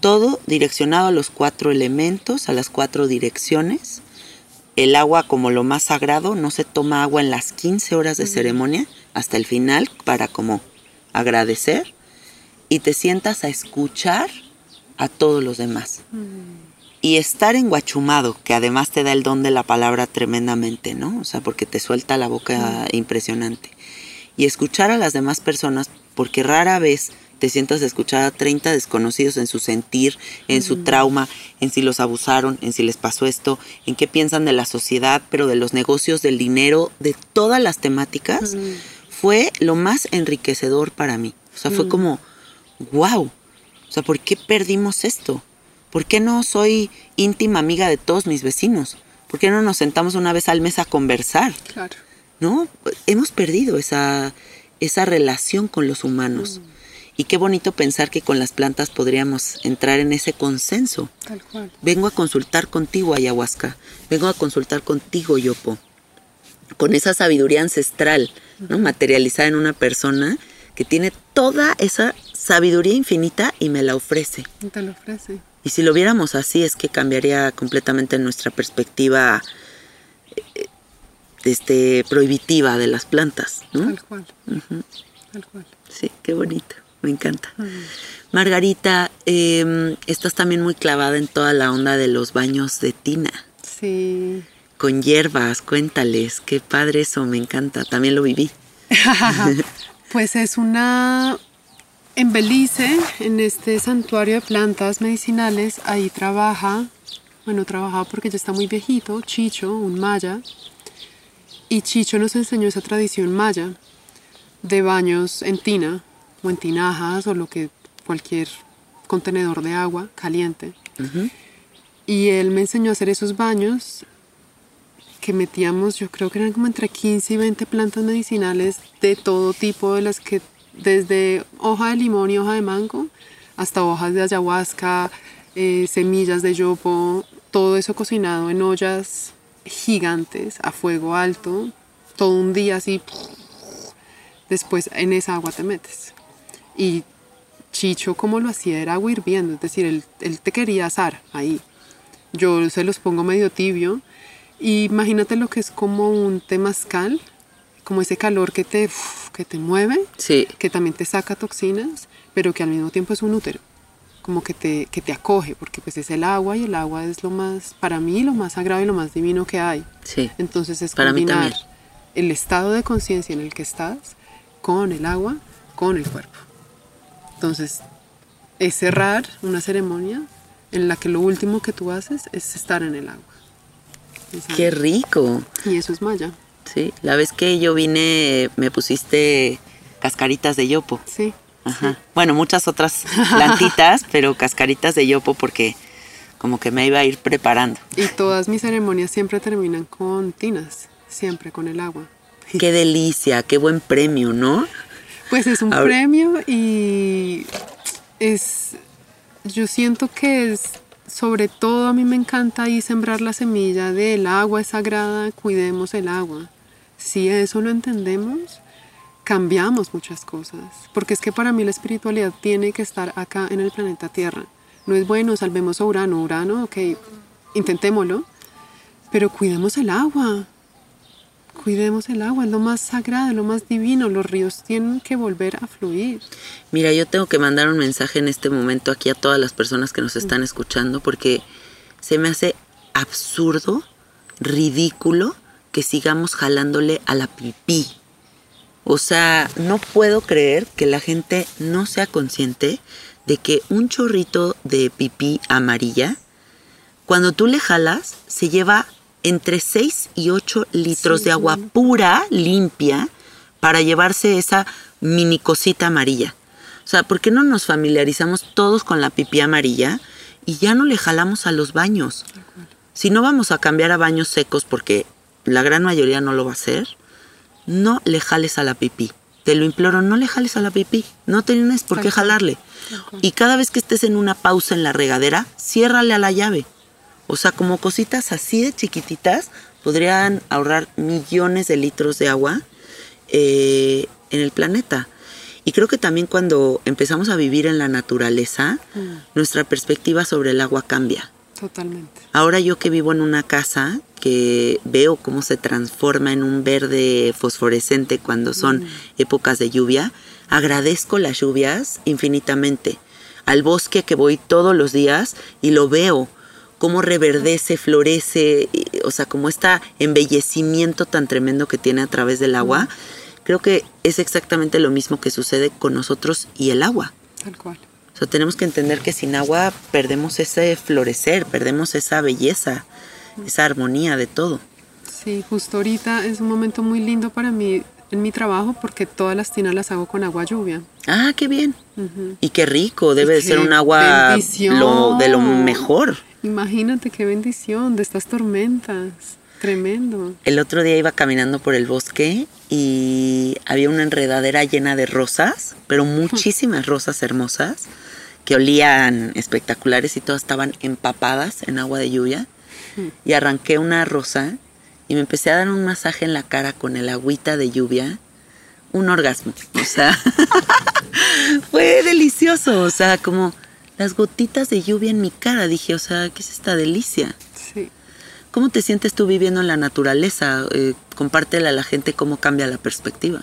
Todo direccionado a los cuatro elementos, a las cuatro direcciones. El agua como lo más sagrado, no se toma agua en las 15 horas de ceremonia hasta el final para como agradecer y te sientas a escuchar a todos los demás. Y estar enguachumado, que además te da el don de la palabra tremendamente, ¿no? O sea, porque te suelta la boca impresionante. Y escuchar a las demás personas, porque rara vez te sientas a escuchar a 30 desconocidos en su sentir, en su trauma, en si los abusaron, en si les pasó esto, en qué piensan de la sociedad, pero de los negocios, del dinero, de todas las temáticas, fue lo más enriquecedor para mí. O sea, fue como, wow, o sea, ¿por qué perdimos esto? ¿Por qué no soy íntima amiga de todos mis vecinos? ¿Por qué no nos sentamos una vez al mes a conversar? Claro. ¿No? Hemos perdido esa, esa relación con los humanos. Y qué bonito pensar que con las plantas podríamos entrar en ese consenso. Tal cual. Vengo a consultar contigo, ayahuasca. Vengo a consultar contigo, yopo. Con esa sabiduría ancestral, ¿no? Materializada en una persona que tiene toda esa sabiduría infinita y me la ofrece. Y Te lo ofrece. Y si lo viéramos así, es que cambiaría completamente nuestra perspectiva eh, este, prohibitiva de las plantas, ¿no? Tal cual. Tal cual. Sí, qué bonito, me encanta. Margarita, eh, estás también muy clavada en toda la onda de los baños de tina, Sí. con hierbas, cuéntales, qué padre eso, me encanta, también lo viví. Pues es una... En Belice, en este santuario de plantas medicinales, ahí trabaja, bueno, trabajaba porque ya está muy viejito, Chicho, un maya. Y Chicho nos enseñó esa tradición maya de baños en tina o en tinajas o lo que cualquier contenedor de agua caliente. Y él me enseñó a hacer esos baños que metíamos, yo creo que eran como entre 15 y 20 plantas medicinales de todo tipo, de las que desde hoja de limón y hoja de mango hasta hojas de ayahuasca, eh, semillas de yopo, todo eso cocinado en ollas gigantes a fuego alto, todo un día así. Después en esa agua te metes. Y Chicho, como lo hacía, era agua hirviendo, es decir, él, él te quería asar ahí. Yo se los pongo medio tibio. Y imagínate lo que es como un temazcal, como ese calor que te, uf, que te mueve, Sí, que también te saca toxinas, pero que al mismo tiempo es un útero, como que te, que te acoge, porque pues es el agua y el agua es lo más, para mí, lo más sagrado y lo más divino que hay. sí. Entonces es Para combinar el estado de conciencia en el que estás con el agua, con el cuerpo. Entonces, es cerrar una ceremonia en la que lo último que tú haces es estar en el agua. Qué rico. Y eso es maya. Sí, la vez que yo vine me pusiste cascaritas de yopo. Sí. Ajá. Bueno, muchas otras plantitas, pero cascaritas de yopo porque como que me iba a ir preparando. Y todas mis ceremonias siempre terminan con tinas, siempre con el agua. Qué delicia, qué buen premio, ¿no? Pues es un Ahora- premio y es, yo siento que es, sobre todo a mí me encanta ahí sembrar la semilla del agua es sagrada, cuidemos el agua. Si eso lo entendemos, cambiamos muchas cosas. Porque es que para mí la espiritualidad tiene que estar acá en el planeta Tierra. No es bueno, salvemos a Urano. Urano, ok, intentémoslo. Pero cuidemos el agua. Cuidemos el agua, es lo más sagrado, lo más divino. Los ríos tienen que volver a fluir. Mira, yo tengo que mandar un mensaje en este momento aquí a todas las personas que nos están escuchando porque se me hace absurdo, ridículo que sigamos jalándole a la pipí. O sea, no puedo creer que la gente no sea consciente de que un chorrito de pipí amarilla, cuando tú le jalas, se lleva entre 6 y 8 litros Sí, de agua pura, limpia, para llevarse esa mini cosita amarilla. O sea, ¿por qué no nos familiarizamos todos con la pipí amarilla y ya no le jalamos a los baños? Si no vamos a cambiar a baños secos, porque la gran mayoría no lo va a hacer, no le jales a la pipí. Te lo imploro, no le jales a la pipí. No tienes por qué jalarle. Y cada vez que estés en una pausa en la regadera, ciérrale a la llave. O sea, como cositas así de chiquititas podrían ahorrar millones de litros de agua eh, en el planeta. Y creo que también cuando empezamos a vivir en la naturaleza, Mm. nuestra perspectiva sobre el agua cambia. Totalmente. Ahora yo que vivo en una casa que veo cómo se transforma en un verde fosforescente cuando son épocas de lluvia, agradezco las lluvias infinitamente. Al bosque que voy todos los días y lo veo, cómo reverdece, florece, o sea, como este embellecimiento tan tremendo que tiene a través del agua. Creo que es exactamente lo mismo que sucede con nosotros y el agua. Tal cual. O sea, tenemos que entender que sin agua perdemos ese florecer, perdemos esa belleza, esa armonía de todo. Sí, justo ahorita es un momento muy lindo para mí en mi trabajo porque todas las tinas las hago con agua lluvia. Ah, qué bien. Y qué rico, debe de ser un agua lo- de lo mejor. Imagínate qué bendición de estas tormentas. Tremendo. El otro día iba caminando por el bosque y había una enredadera llena de rosas, pero muchísimas rosas hermosas que olían espectaculares y todas estaban empapadas en agua de lluvia. Y arranqué una rosa y me empecé a dar un masaje en la cara con el agüita de lluvia. Un orgasmo. O sea, fue delicioso. O sea, como las gotitas de lluvia en mi cara. Dije, o sea, ¿qué es esta delicia? Sí. ¿Cómo te sientes tú viviendo en la naturaleza? Eh, compártela a la gente cómo cambia la perspectiva.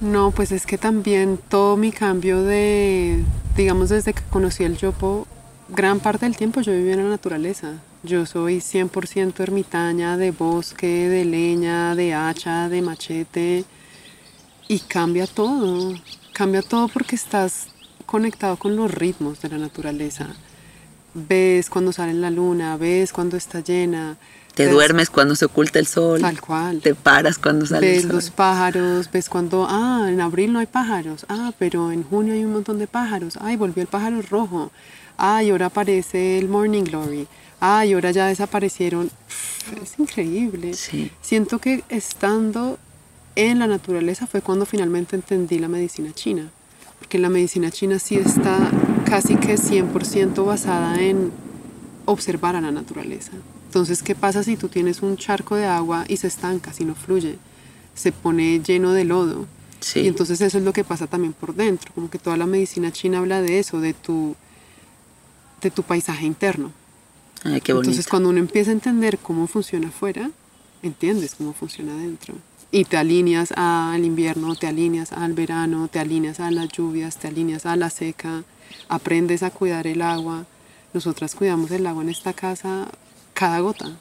No, pues es que también todo mi cambio de, digamos, desde que conocí el yopo, gran parte del tiempo yo viví en la naturaleza. Yo soy 100% ermitaña de bosque, de leña, de hacha, de machete. Y cambia todo. Cambia todo porque estás conectado con los ritmos de la naturaleza. Ves cuando sale la luna, ves cuando está llena. Te ves- duermes cuando se oculta el sol. Tal cual. Te paras cuando sale Ves el sol. los pájaros, ves cuando, ah, en abril no hay pájaros, ah, pero en junio hay un montón de pájaros, ay, volvió el pájaro rojo, ay, ahora aparece el Morning Glory, ay, ahora ya desaparecieron. Es increíble. Sí. Siento que estando en la naturaleza fue cuando finalmente entendí la medicina china, porque la medicina china sí está casi que 100% basada en observar a la naturaleza. Entonces, ¿qué pasa si tú tienes un charco de agua y se estanca, si no fluye? Se pone lleno de lodo. Sí. Y entonces eso es lo que pasa también por dentro, como que toda la medicina china habla de eso, de tu, de tu paisaje interno. Ay, qué bonito. Entonces, cuando uno empieza a entender cómo funciona afuera, entiendes cómo funciona adentro. Y te alineas al invierno, te alineas al verano, te alineas a las lluvias, te alineas a la seca, aprendes a cuidar el agua. Nosotras cuidamos el agua en esta casa cada gota.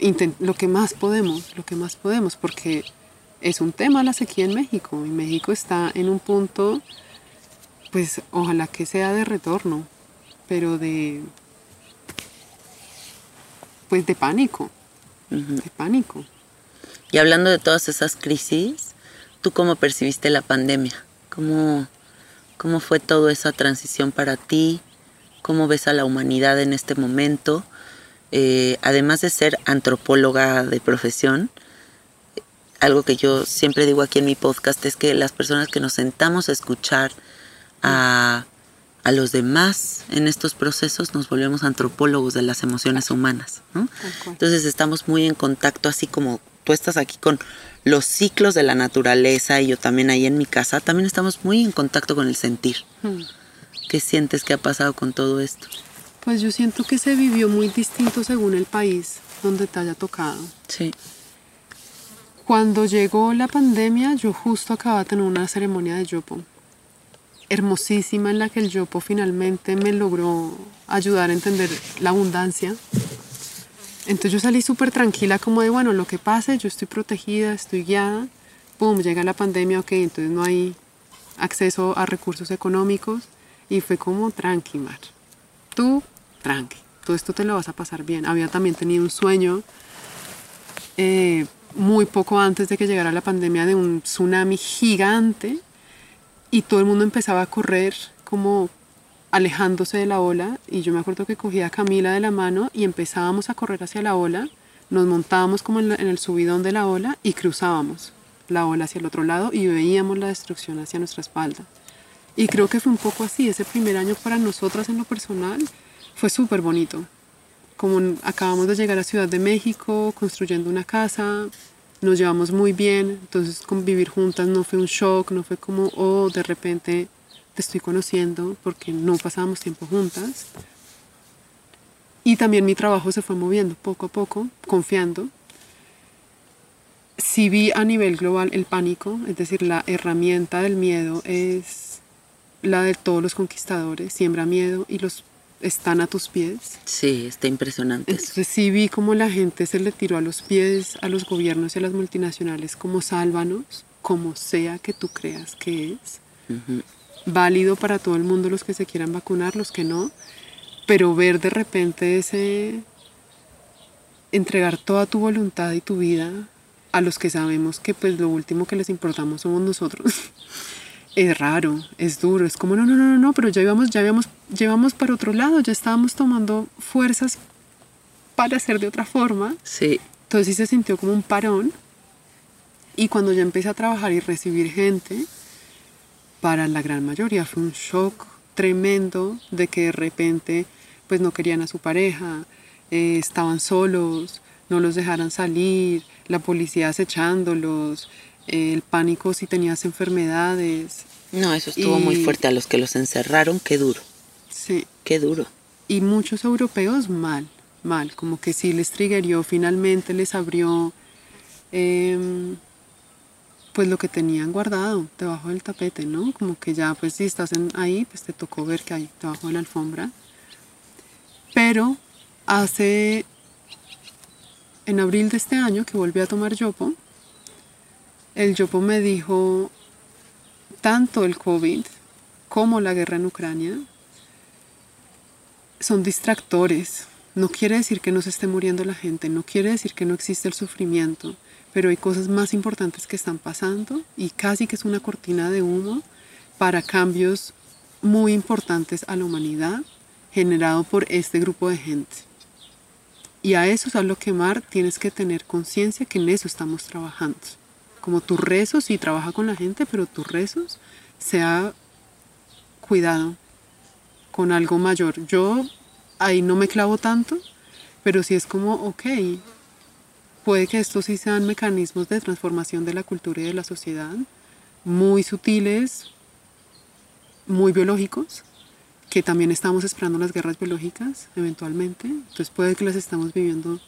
Inten- lo que más podemos, lo que más podemos, porque es un tema la sequía en México y México está en un punto, pues ojalá que sea de retorno, pero de, pues de pánico, de pánico. Y hablando de todas esas crisis, ¿tú cómo percibiste la pandemia? ¿Cómo, cómo fue toda esa transición para ti? ¿Cómo ves a la humanidad en este momento? Eh, además de ser antropóloga de profesión, algo que yo siempre digo aquí en mi podcast es que las personas que nos sentamos a escuchar a, a los demás en estos procesos nos volvemos antropólogos de las emociones humanas. Entonces estamos muy en contacto, así como tú estás aquí con los ciclos de la naturaleza y yo también ahí en mi casa, también estamos muy en contacto con el sentir. Hmm. ¿Qué sientes que ha pasado con todo esto? Pues yo siento que se vivió muy distinto según el país donde te haya tocado. Sí. Cuando llegó la pandemia, yo justo acababa de tener una ceremonia de yopo. Hermosísima en la que el yopo finalmente me logró ayudar a entender la abundancia. Entonces yo salí súper tranquila como de, bueno, lo que pase, yo estoy protegida, estoy guiada. Pum, llega la pandemia, ok, entonces no hay acceso a recursos económicos. Y fue como, tranqui, Mar. Tú tranqui, todo esto te lo vas a pasar bien. Había también tenido un sueño eh, muy poco antes de que llegara la pandemia de un tsunami gigante y todo el mundo empezaba a correr como alejándose de la ola y yo me acuerdo que cogía a Camila de la mano y empezábamos a correr hacia la ola, nos montábamos como en, el subidón de la ola y cruzábamos la ola hacia el otro lado y veíamos la destrucción hacia nuestra espalda. Y creo que fue un poco así, ese primer año para nosotras en lo personal fue súper bonito. Como acabamos de llegar a Ciudad de México, construyendo una casa, nos llevamos muy bien, entonces convivir juntas no fue un shock, no fue como, oh, de repente te estoy conociendo, porque no pasábamos tiempo juntas. Y también mi trabajo se fue moviendo poco a poco, confiando. Sí vi a nivel global el pánico, es decir, la herramienta del miedo es la de todos los conquistadores, siembra miedo y los están a tus pies. Sí, está impresionante. Entonces sí vi cómo la gente se le tiró a los pies a los gobiernos y a las multinacionales como sálvanos, como sea que tú creas que es. Válido para todo el mundo los que se quieran vacunar, los que no. Pero ver de repente ese... entregar toda tu voluntad y tu vida a los que sabemos que pues lo último que les importamos somos nosotros. es raro, es duro, es como no, no, no, no, pero ya íbamos, ya habíamos, llevamos para otro lado, ya estábamos tomando fuerzas para hacer de otra forma. Sí. Entonces sí se sintió como un parón. Y cuando ya empecé a trabajar y recibir gente, para la gran mayoría fue un shock tremendo de que de repente pues no querían a su pareja, eh, estaban solos, no los dejaran salir, la policía acechándolos, el pánico si tenías enfermedades. No, eso estuvo muy fuerte. A los que los encerraron, qué duro. Sí. Qué duro. Y muchos europeos mal, mal. Como que sí les triggerió, finalmente les abrió em, pues lo que tenían guardado debajo del tapete, ¿no? Como que ya pues si estás ahí, pues te tocó ver que hay debajo de la alfombra. Pero hace, en abril de este año que volví a tomar yopo, el Yopo me dijo, tanto el COVID como la guerra en Ucrania son distractores. No quiere decir que no se esté muriendo la gente, no quiere decir que no existe el sufrimiento, pero hay cosas más importantes que están pasando y casi que es una cortina de humo para cambios muy importantes a la humanidad generado por este grupo de gente. Y a eso es a lo que Mar tienes que tener conciencia que en eso estamos trabajando como tus rezos, y trabaja con la gente, pero tus rezos sea cuidado con algo mayor. Yo ahí no me clavo tanto, pero sí es como, ok, puede que estos sí sean mecanismos de transformación de la cultura y de la sociedad, muy sutiles, muy biológicos, que también estamos esperando las guerras biológicas eventualmente, entonces puede que las estamos viviendo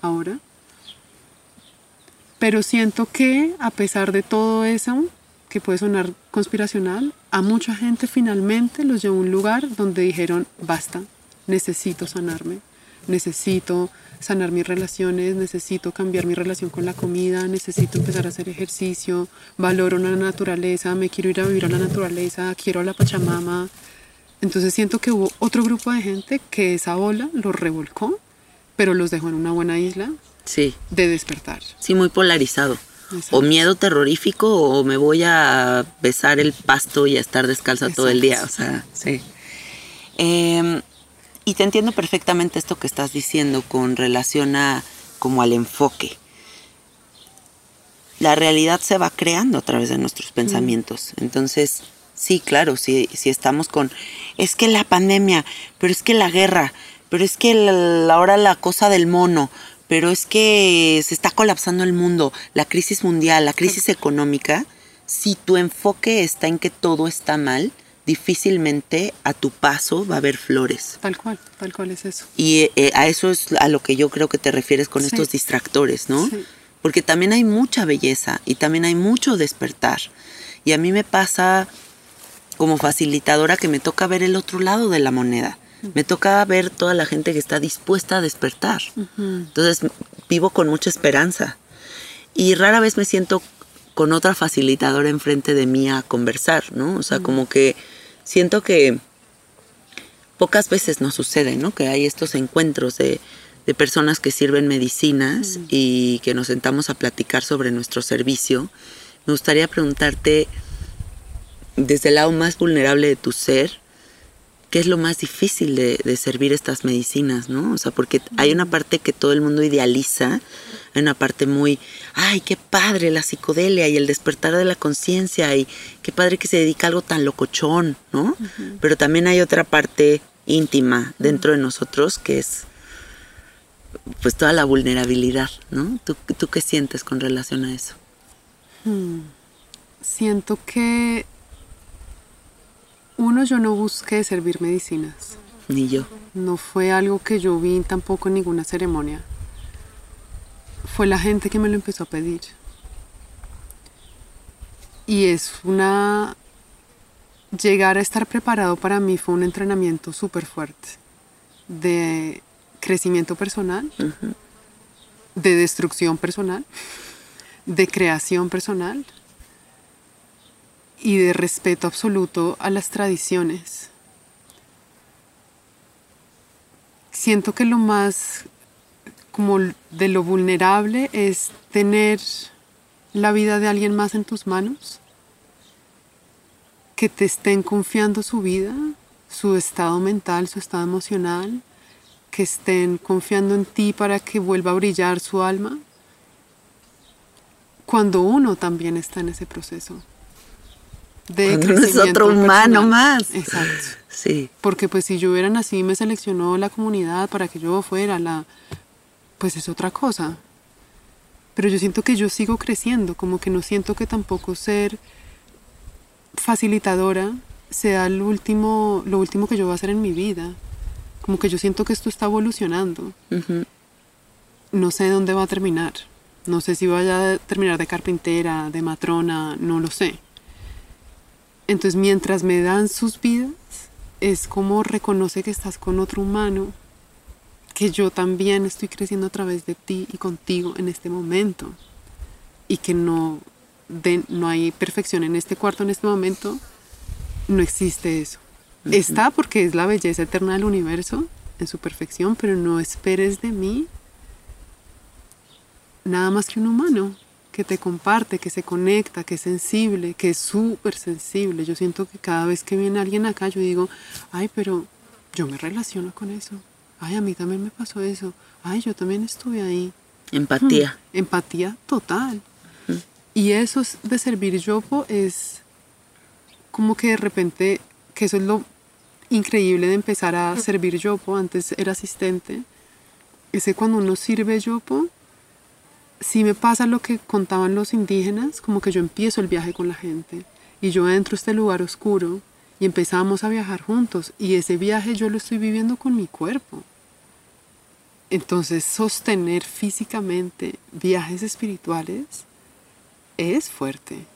ahora. Pero siento que a pesar de todo eso, que puede sonar conspiracional, a mucha gente finalmente los llevó a un lugar donde dijeron, basta, necesito sanarme, necesito sanar mis relaciones, necesito cambiar mi relación con la comida, necesito empezar a hacer ejercicio, valoro la naturaleza, me quiero ir a vivir a la naturaleza, quiero a la Pachamama. Entonces siento que hubo otro grupo de gente que esa ola los revolcó, pero los dejó en una buena isla Sí, de despertar. sí, muy polarizado. Exacto. O miedo terrorífico o me voy a besar el pasto y a estar descalza todo el día. O sea, sí. Em, y te entiendo perfectamente esto que estás diciendo con relación a como al enfoque. La realidad se va creando a través de nuestros pensamientos. Entonces, sí, claro, si, si estamos con, es que la pandemia, pero es que la guerra, pero es que la- ahora la cosa del mono, pero es que se está colapsando el mundo, la crisis mundial, la crisis económica, si tu enfoque está en que todo está mal, difícilmente a tu paso va a haber flores. Tal cual, tal cual es eso. Y eh, a eso es a lo que yo creo que te refieres con Sí. estos distractores, ¿no? Sí. Porque también hay mucha belleza y también hay mucho despertar. Y a mí me pasa como facilitadora que me toca ver el otro lado de la moneda. Me toca ver toda la gente que está dispuesta a despertar. Entonces vivo con mucha esperanza. Y rara vez me siento con otra facilitadora enfrente de mí a conversar, ¿no? O sea, como que siento que pocas veces nos sucede, ¿no? Que hay estos encuentros de, de personas que sirven medicinas y que nos sentamos a platicar sobre nuestro servicio. Me gustaría preguntarte, desde el lado más vulnerable de tu ser, ¿qué es lo más difícil de, de servir estas medicinas, no? O sea, porque hay una parte que todo el mundo idealiza, hay una parte muy, ay, qué padre la psicodelia y el despertar de la conciencia y qué padre que se dedica a algo tan locochón, ¿no? Pero también hay otra parte íntima dentro de nosotros que es pues toda la vulnerabilidad, ¿no? ¿Tú, tú qué sientes con relación a eso? Siento que uno, yo no busqué servir medicinas. Ni yo. No fue algo que yo vi tampoco en ninguna ceremonia. Fue la gente que me lo empezó a pedir. Y es una... Llegar a estar preparado para mí fue un entrenamiento súper fuerte de crecimiento personal, de destrucción personal, de creación personal y de respeto absoluto a las tradiciones. Siento que lo más como de lo vulnerable es tener la vida de alguien más en tus manos, que te estén confiando su vida, su estado mental, su estado emocional, que estén confiando en ti para que vuelva a brillar su alma, cuando uno también está en ese proceso. De Cuando uno es otro humano personal. más. Exacto. Sí. Porque pues si yo hubiera nacido y me seleccionó la comunidad para que yo fuera la, pues es otra cosa. Pero yo siento que yo sigo creciendo, como que no siento que tampoco ser facilitadora sea el último, lo último que yo voy a hacer en mi vida. Como que yo siento que esto está evolucionando. No sé dónde va a terminar. No sé si vaya a terminar de carpintera, de matrona, no lo sé. Entonces mientras me dan sus vidas, es como reconoce que estás con otro humano, que yo también estoy creciendo a través de ti y contigo en este momento, y que no, de- no hay perfección en este cuarto en este momento, no existe eso. Está porque es la belleza eterna del universo en su perfección, pero no esperes de mí nada más que un humano que te comparte, que se conecta, que es sensible, que es súper sensible. Yo siento que cada vez que viene alguien acá, yo digo, ay, pero yo me relaciono con eso. Ay, a mí también me pasó eso. Ay, yo también estuve ahí. Empatía. Hmm, Empatía total. Y eso es- de servir yopo es como que de repente, que eso es lo increíble de empezar a servir yopo, antes era asistente, es que cuando uno sirve yopo, sí me pasa lo que contaban los indígenas, como que yo empiezo el viaje con la gente y yo entro a este lugar oscuro y empezamos a viajar juntos y ese viaje yo lo estoy viviendo con mi cuerpo. Entonces sostener físicamente viajes espirituales es fuerte.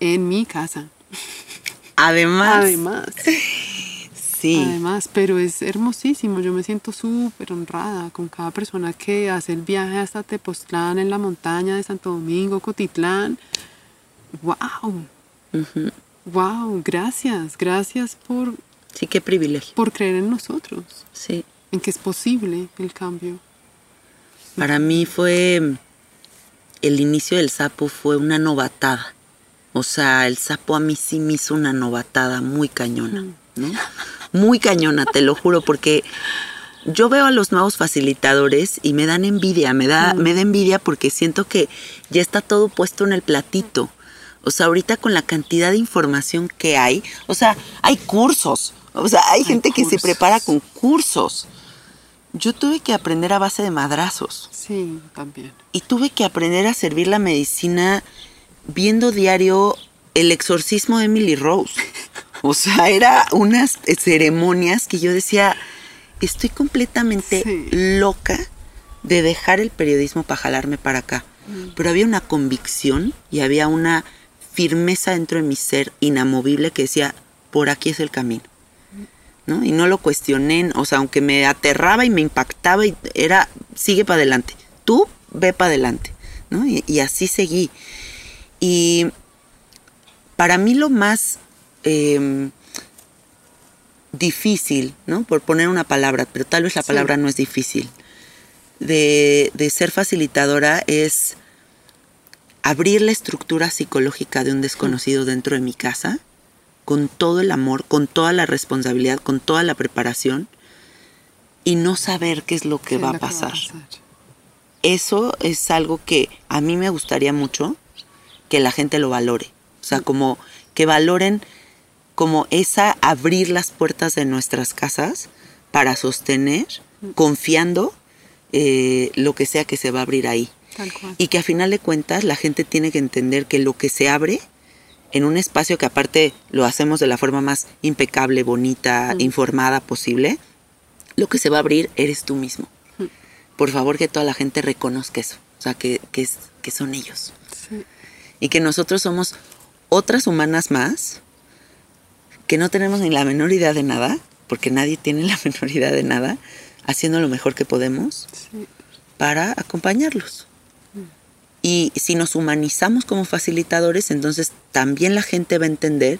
En mi casa. Además, Además. Sí. Además, pero es hermosísimo. Yo me siento súper honrada con cada persona que hace el viaje hasta Tepoztlán en la montaña de Santo Domingo, Cotitlán. ¡Wow! ¡Wow! Gracias, gracias por, Sí, qué privilegio. por creer en nosotros, Sí. en que es posible el cambio. Para mí fue el inicio del sapo fue una novatada. O sea, el sapo a mí sí me hizo una novatada muy cañona, ¿no? Muy cañona, te lo juro, porque yo veo a los nuevos facilitadores y me dan envidia, me da, me da envidia porque siento que ya está todo puesto en el platito. O sea, ahorita con la cantidad de información que hay, o sea, hay cursos, o sea, hay, gente que se prepara con cursos. Yo tuve que aprender a base de madrazos Sí, también. y tuve que aprender a servir la medicina viendo diario el exorcismo de Emily Rose. O sea, era unas ceremonias que yo decía, estoy completamente Sí. loca de dejar el periodismo para jalarme para acá. Pero había una convicción y había una firmeza dentro de mi ser inamovible que decía, por aquí es el camino. ¿no? Y no lo cuestioné, o sea, aunque me aterraba y me impactaba, y era, sigue para adelante, tú ve para adelante, ¿no? Y, y así seguí. Y para mí lo más eh, difícil, ¿no? Por poner una palabra, pero tal vez la Sí. palabra no es difícil, de, de ser facilitadora es abrir la estructura psicológica de un desconocido dentro de mi casa con todo el amor, con toda la responsabilidad, con toda la preparación y no saber qué es lo que ¿Qué es va a lo pasar. Eso es algo que a mí me gustaría mucho que la gente lo valore. O sea, como que valoren como esa abrir las puertas de nuestras casas para sostener, confiando eh, lo que sea que se va a abrir ahí. Tal cual. Y que a final de cuentas la gente tiene que entender que lo que se abre en un espacio que aparte lo hacemos de la forma más impecable, bonita, informada posible, lo que se va a abrir eres tú mismo. Por favor que toda la gente reconozca eso, o sea, que, que, es, que son ellos. Sí. Y que nosotros somos otras humanas más, que no tenemos ni la menor idea de nada, porque nadie tiene la menor idea de nada, haciendo lo mejor que podemos Sí. para acompañarlos. Y si nos humanizamos como facilitadores, entonces también la gente va a entender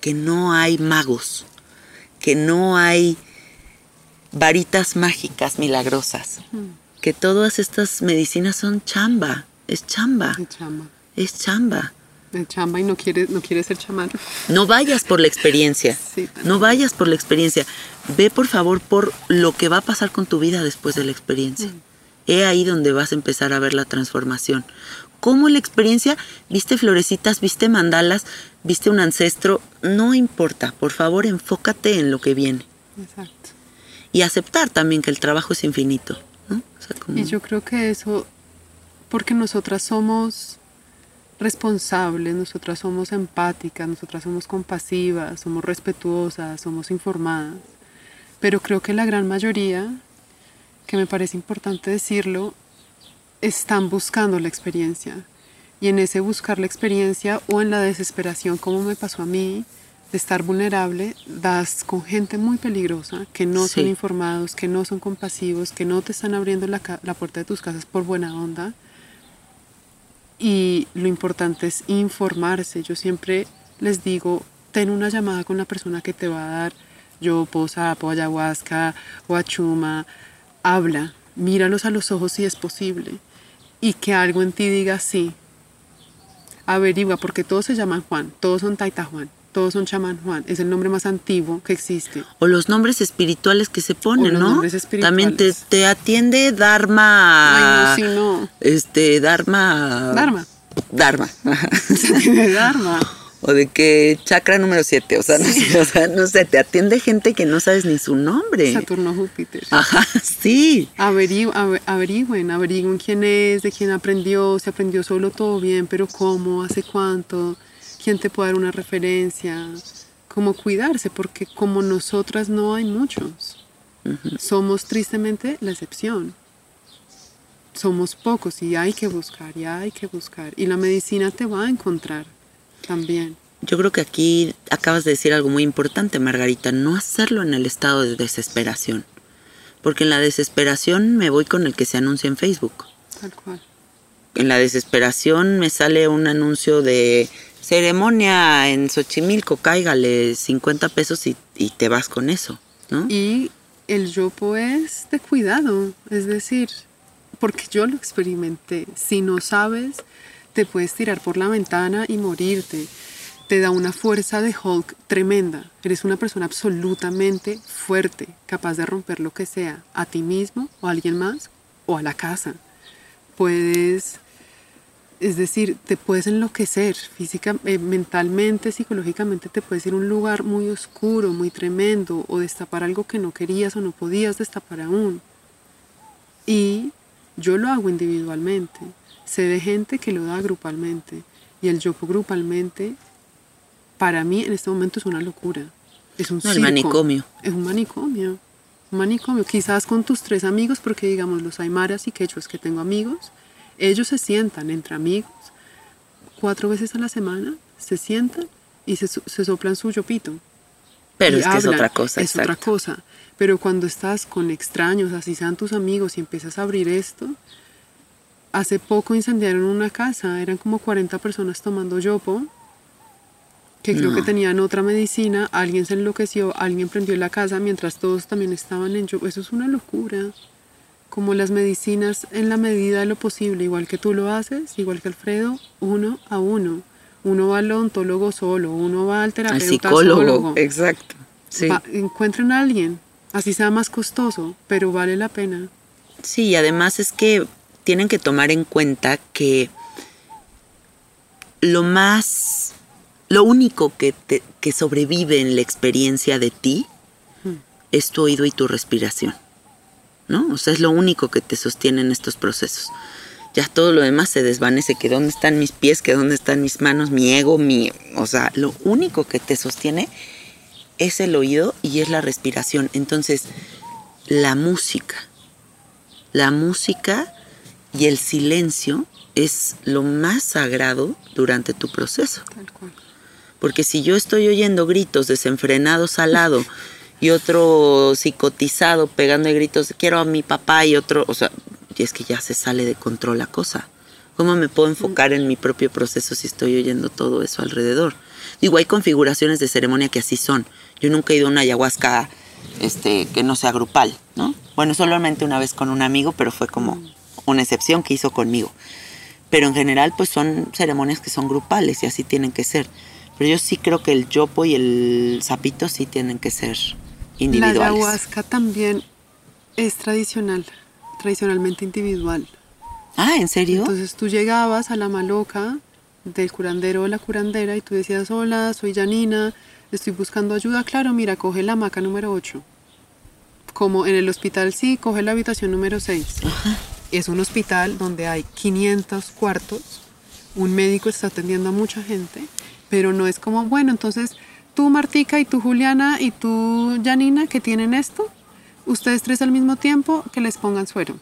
que no hay magos, que no hay varitas mágicas milagrosas, que todas estas medicinas son chamba, es chamba. es chamba. De chamba y no quiere, no quiere ser chamán. No vayas por la experiencia, Sí, no vayas por la experiencia, ve por favor por lo que va a pasar con tu vida después de la experiencia. He ahí donde vas a empezar a ver la transformación. ¿Cómo la experiencia? ¿Viste florecitas? ¿Viste mandalas? ¿Viste un ancestro? No importa, por favor enfócate en lo que viene. Exacto. Y aceptar también que el trabajo es infinito. ¿no? O sea, como- Y yo creo que eso, porque nosotras somos responsables, nosotras somos empáticas, nosotras somos compasivas, somos respetuosas, somos informadas, pero creo que la gran mayoría, que me parece importante decirlo, están buscando la experiencia. Y en ese buscar la experiencia o en la desesperación, como me pasó a mí, de estar vulnerable, das con gente muy peligrosa, que no son Sí. informados, que no son compasivos, que no te están abriendo la, la puerta de tus casas por buena onda. Y lo importante es informarse. Yo siempre les digo, ten una llamada con la persona que te va a dar yo, sapo, ayahuasca o achuma. Habla, míralos a los ojos si es posible. Y que algo en ti diga sí. Averigua, porque todos se llaman Juan, todos son Taita Juan, todos son chamán Juan. Es el nombre más antiguo que existe. O los nombres espirituales que se ponen, los ¿no? nombres También te, espirituales. te atiende Dharma. Ay, no, sí, no. Este, Dharma. Dharma. Dharma. Dharma. o de que chakra número 7. O sea, no sé, o sea, no sé, te atiende gente que no sabes ni su nombre. Saturno Júpiter. Ajá, sí. Averigu- ave- averigüen, averigüen quién es, de quién aprendió, si aprendió solo todo bien, pero cómo, hace cuánto, quién te puede dar una referencia, cómo cuidarse, porque como nosotras no hay muchos. Somos tristemente la excepción. Somos pocos y hay que buscar, y hay que buscar. Y la medicina te va a encontrar también. yo creo que aquí acabas de decir algo muy importante, Margarita, no hacerlo en el estado de desesperación. Porque en la desesperación me voy con el que se anuncia en Facebook. Tal cual. En la desesperación me sale un anuncio de ceremonia en Xochimilco, cáigale 50 pesos y, te vas con eso, ¿no? Y el yopo es de cuidado, es decir, porque yo lo experimenté. Si no sabes, te puedes tirar por la ventana y morirte. Te da una fuerza de Hulk tremenda. Eres una persona absolutamente fuerte, capaz de romper lo que sea, a ti mismo o a alguien más o a la casa. Puedes, es decir, te puedes enloquecer física, eh, mentalmente, psicológicamente, te puedes ir a un lugar muy oscuro, muy tremendo, o destapar algo que no querías o no podías destapar aún. Y yo lo hago individualmente. Sé de gente que lo da grupalmente. Y el yopo grupalmente, para mí en este momento es una locura. Es un No, el circo. manicomio. Es un manicomio. Un manicomio. Quizás con tus tres amigos, porque digamos los aymaras y quechuas que tengo amigos, ellos se sientan entre amigos cuatro veces a la semana, se sientan y se, se soplan su yopito. Pero es que es hablan. otra cosa, Es otra cosa. Pero cuando estás con extraños, así sean tus amigos, y empiezas a abrir esto, hace poco incendiaron una casa, eran como 40 personas tomando yopo, que creo que tenían otra medicina, alguien se enloqueció, alguien prendió la casa mientras todos también estaban en yopo. Eso es una locura. Como las medicinas en la medida de lo posible, igual que tú lo haces, igual que Alfredo, uno a uno. Uno va al odontólogo solo, uno va al Al terapeuta psicólogo, solo. exacto. Sí. Va- encuentren a alguien, así sea más costoso, pero vale la pena. Sí, y además es que tienen que tomar en cuenta que lo más, lo único que, te- que sobrevive en la experiencia de ti es tu oído y tu respiración, ¿no? O sea, es lo único que te sostiene en estos procesos. Ya todo lo demás se desvanece, que dónde están mis pies, que dónde están mis manos, mi ego, mi... O sea, lo único que te sostiene es el oído y es la respiración. Entonces, la música, la música y el silencio es lo más sagrado durante tu proceso. Porque si yo estoy oyendo gritos desenfrenados al lado y otro psicotizado pegando gritos, quiero a mi papá y otro, o sea, y es que ya se sale de control la cosa. ¿Cómo me puedo enfocar en mi propio proceso si estoy oyendo todo eso alrededor? Digo, hay configuraciones de ceremonia que así son. Yo nunca he ido a una ayahuasca este, que no sea grupal, ¿no? Bueno, solamente una vez con un amigo, pero fue como una excepción que hizo conmigo. Pero en general, pues son ceremonias que son grupales y así tienen que ser. Pero yo sí creo que el yopo y el sapito sí tienen que ser La individuales. ayahuasca también es tradicional, tradicionalmente individual. Ah, ¿en serio? Entonces tú llegabas a la maloca del curandero o la curandera y tú decías, hola, soy Janina, estoy buscando ayuda. Claro, mira, coge la hamaca número 8. Como en el hospital, sí, coge la habitación número 6. Es un hospital donde hay 500 cuartos, un médico está atendiendo a mucha gente, pero no es como, bueno, entonces tú Martica y tú Juliana y tú Janina que tienen esto, ustedes tres al mismo tiempo que les pongan suero.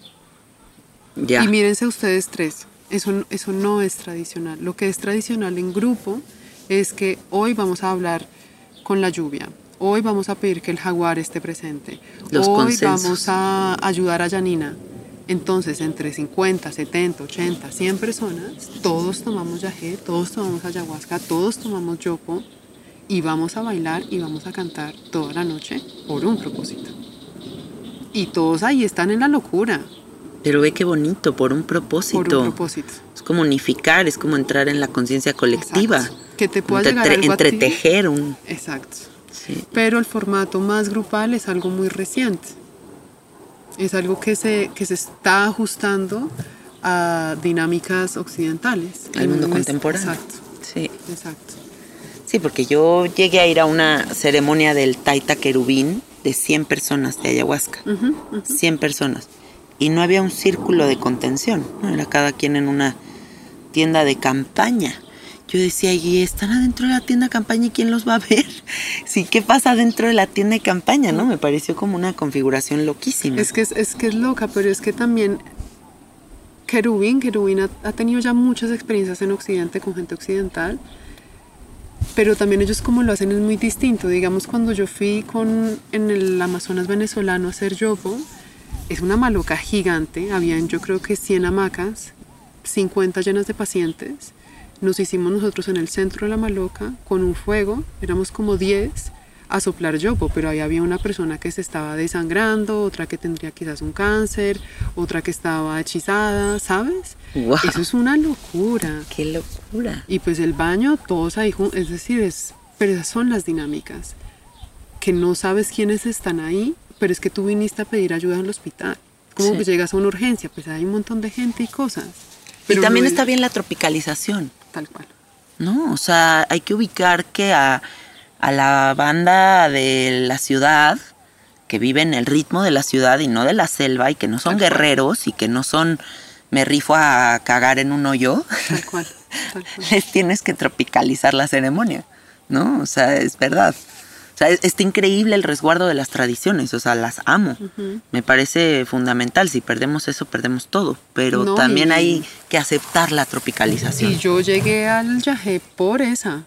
ya. Y mírense ustedes tres, eso, eso no es tradicional. Lo que es tradicional en grupo es que hoy vamos a hablar con la lluvia, hoy vamos a pedir que el jaguar esté presente, Los hoy consensos. vamos a ayudar a Janina. Entonces, entre 50, 70, 80, 100 personas, todos tomamos yagé, todos tomamos ayahuasca, todos tomamos yopo y vamos a bailar y vamos a cantar toda la noche por un propósito. Y todos ahí están en la locura, Pero ve qué bonito, por un propósito. por un propósito. Es como unificar, es como entrar en la conciencia colectiva. Exacto. Que te pueda llegar algo a ti. entretejer un... Exacto. sí. Pero el formato más grupal es algo muy reciente. Es algo que se, que se está ajustando a dinámicas occidentales. Al mundo contemporáneo. Exacto, Sí. exacto. Sí, porque yo llegué a ir a una ceremonia del Taita Querubín de 100 personas de ayahuasca. Ujú. 100 personas. Y no había un círculo de contención. ¿no? Era cada quien en una tienda de campaña. Yo decía, ¿y están adentro de la tienda de campaña y quién los va a ver? Sí, ¿qué pasa dentro de la tienda de campaña? ¿no? Me pareció como una configuración loquísima. Es que es, es que es loca, pero es que también Querubín, Querubín ha, ha tenido ya muchas experiencias en Occidente con gente occidental pero también ellos como lo hacen es muy distinto. Digamos, cuando yo fui con, en el Amazonas venezolano a hacer yopo, es una maloca gigante, habían yo creo que 100 hamacas, 50 llenas de pacientes. Nos hicimos nosotros en el centro de la maloca con un fuego, éramos como 10 a soplar yopo, pero ahí había una persona que se estaba desangrando, otra que tendría quizás un cáncer, otra que estaba hechizada, ¿sabes? Wow. Eso es una locura. ¡Qué locura! Y pues el baño, todos ahí, es decir, es, pero esas son las dinámicas, que no sabes quiénes están ahí, pero es que tú viniste a pedir ayuda al hospital. Como Sí. que llegas a una urgencia, pues hay un montón de gente y cosas. Y Pero también no está es bien la tropicalización, Tal cual. ¿no? O sea, hay que ubicar que a, a la banda de la ciudad, que vive en el ritmo de la ciudad y no de la selva, y que no son Tal cual. guerreros y que no son me rifo a cagar en un hoyo, Tal cual. Tal cual. les tienes que tropicalizar la ceremonia, ¿no? O sea, es verdad. O sea, es- está increíble el resguardo de las tradiciones, o sea, las amo. Me parece fundamental. Si perdemos eso, perdemos todo. Pero No, también y- hay que aceptar la tropicalización. Y yo llegué al yajé por esa,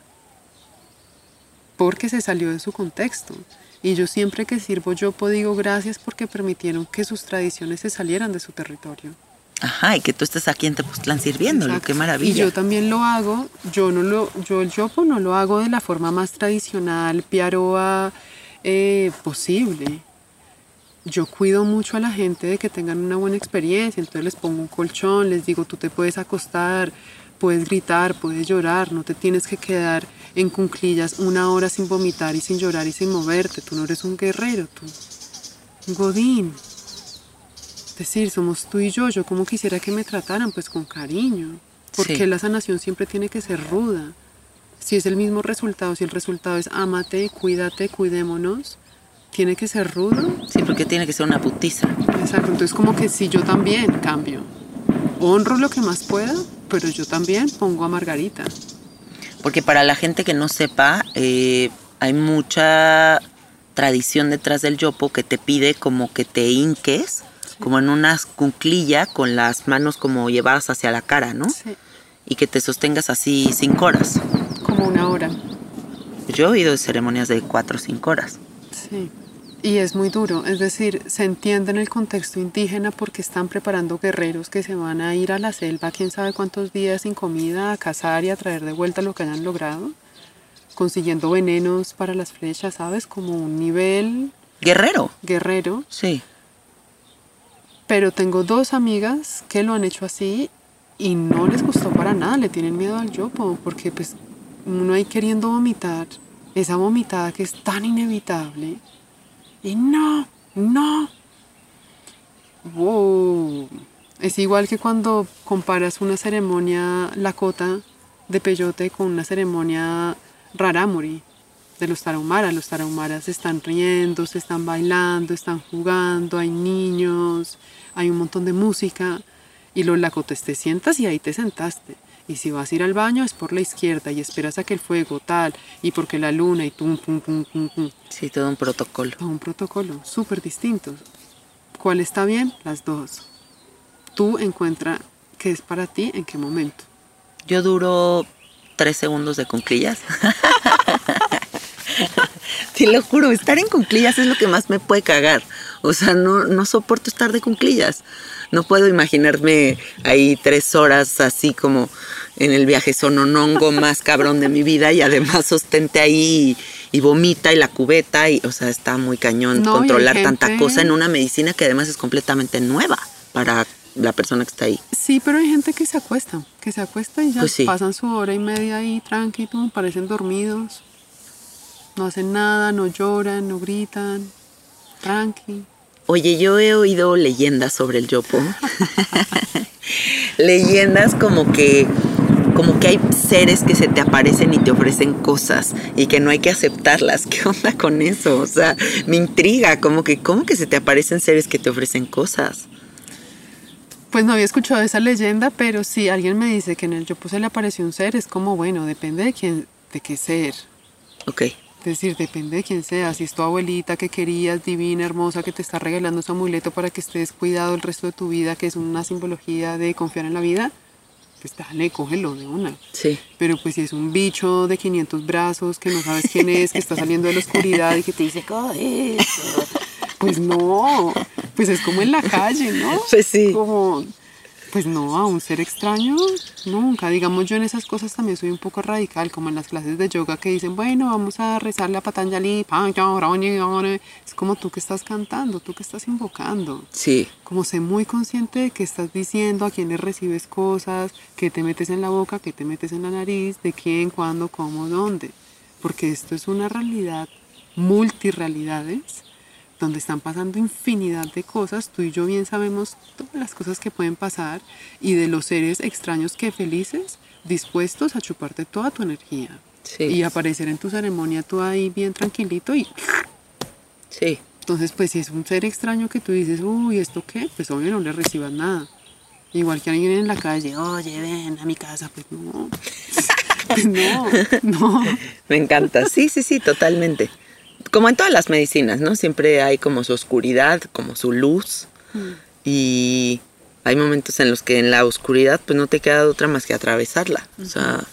porque se salió de su contexto. Y yo siempre que sirvo yopo digo gracias porque permitieron que sus tradiciones se salieran de su territorio. Ajá, y que tú estés aquí en Tepoztlán sirviéndolo, Exacto. qué maravilla. Y yo también lo hago, yo no lo, yo el yopo no lo hago de la forma más tradicional, piaroa eh, posible. Yo cuido mucho a la gente de que tengan una buena experiencia, entonces les pongo un colchón, les digo tú te puedes acostar, puedes gritar, puedes llorar, no te tienes que quedar en cunclillas una hora sin vomitar y sin llorar y sin moverte, tú no eres un guerrero, tú, un godín. Es decir, somos tú y yo, yo como quisiera que me trataran, pues con cariño. Porque Sí. la sanación siempre tiene que ser ruda. Si es el mismo resultado, si el resultado es ámate, cuídate, cuidémonos, tiene que ser rudo. Sí, porque tiene que ser una putiza. Exacto, entonces como que sí, yo también cambio. Honro lo que más pueda, pero yo también pongo a Margarita. Porque para la gente que no sepa, eh, hay mucha tradición detrás del yopo que te pide como que te hinques, como en una cunclilla con las manos como llevadas hacia la cara, ¿no? Sí, Y que te sostengas así cinco horas. como una hora. Yo he oído de ceremonias de cuatro o cinco horas. Sí. Y es muy duro, es decir, se entiende en el contexto indígena porque están preparando guerreros que se van a ir a la selva, quién sabe cuántos días sin comida, a cazar y a traer de vuelta lo que hayan logrado, consiguiendo venenos para las flechas, ¿sabes? Como un nivel Guerrero, guerrero. sí. Pero tengo dos amigas que lo han hecho así y no les gustó para nada, le tienen miedo al yopo, porque pues uno ahí queriendo vomitar, esa vomitada que es tan inevitable. Y no, no. Wow. Es igual que cuando comparas una ceremonia lakota de peyote con una ceremonia rarámuri de los tarahumaras. Los tarahumaras están riendo, se están bailando, están jugando, hay niños, hay un montón de música. Y los lacotes te sientas y ahí te sentaste. Y si vas a ir al baño es por la izquierda y esperas a que el fuego tal, y porque la luna y tum, pum, pum, pum, pum. Sí, todo un protocolo. Todo un protocolo, súper distintos. ¿Cuál está bien? Las dos. Tú encuentra qué es para ti en qué momento. Yo duro tres segundos de cunclillas. Te lo juro, estar en cunclillas es lo que más me puede cagar. O sea, no, no soporto estar de cunclillas. No puedo imaginarme ahí tres horas así como en el viaje sononongo más cabrón de mi vida y además sostente ahí y, y vomita y la cubeta y, o sea, está muy cañón No, controlar tanta cosa en una medicina que además es completamente nueva para la persona que está ahí. Sí, pero hay gente que se acuesta, que se acuesta y ya Pues sí. pasan su hora y media ahí tranquilo, parecen dormidos. No hacen nada, no lloran, no gritan. Tranqui. Oye, yo he oído leyendas sobre el yopo. leyendas como que como que hay seres que se te aparecen y te ofrecen cosas y que no hay que aceptarlas. ¿Qué onda con eso? O sea, me intriga, como que cómo que se te aparecen seres que te ofrecen cosas. Pues no había escuchado esa leyenda, pero si alguien me dice que en el Yopo se le apareció un ser, es como, bueno, depende de quién, de qué ser. Ok. Es decir, depende de quién sea. Si es tu abuelita que querías, divina, hermosa, que te está regalando su amuleto para que estés cuidado el resto de tu vida, que es una simbología de confiar en la vida, pues dale, cógelo de una. Sí. Pero pues si es un bicho de 500 brazos que no sabes quién es, que está saliendo de la oscuridad y que te dice, coge esto", Pues no, pues es como en la calle, ¿no? Pues sí. Como, pues no, a un ser extraño, nunca. Digamos, yo en esas cosas también soy un poco radical, como en las clases de yoga que dicen, bueno, vamos a rezarle a Patanjali, es como tú que estás cantando, tú que estás invocando. Sí. Como sé muy consciente de qué estás diciendo, a quién le recibes cosas, qué te metes en la boca, qué te metes en la nariz, de quién, cuándo, cómo, dónde. Porque esto es una realidad, multirrealidades, donde están pasando infinidad de cosas. Tú y yo bien sabemos todas las cosas que pueden pasar y de los seres extraños que felices, dispuestos a chuparte toda tu energía. Sí. Y aparecer en tu ceremonia tú ahí bien tranquilito y Sí. entonces, pues si es un ser extraño que tú dices, uy, ¿esto qué? Pues obvio no le recibas nada. Igual que alguien en la calle, oye, ven a mi casa, pues no. Pues no, no. Me encanta. Sí, sí, sí, totalmente. Como en todas las medicinas, ¿no? Siempre hay como su oscuridad, como su luz. Y hay momentos en los que en la oscuridad pues no te queda otra más que atravesarla. O sea,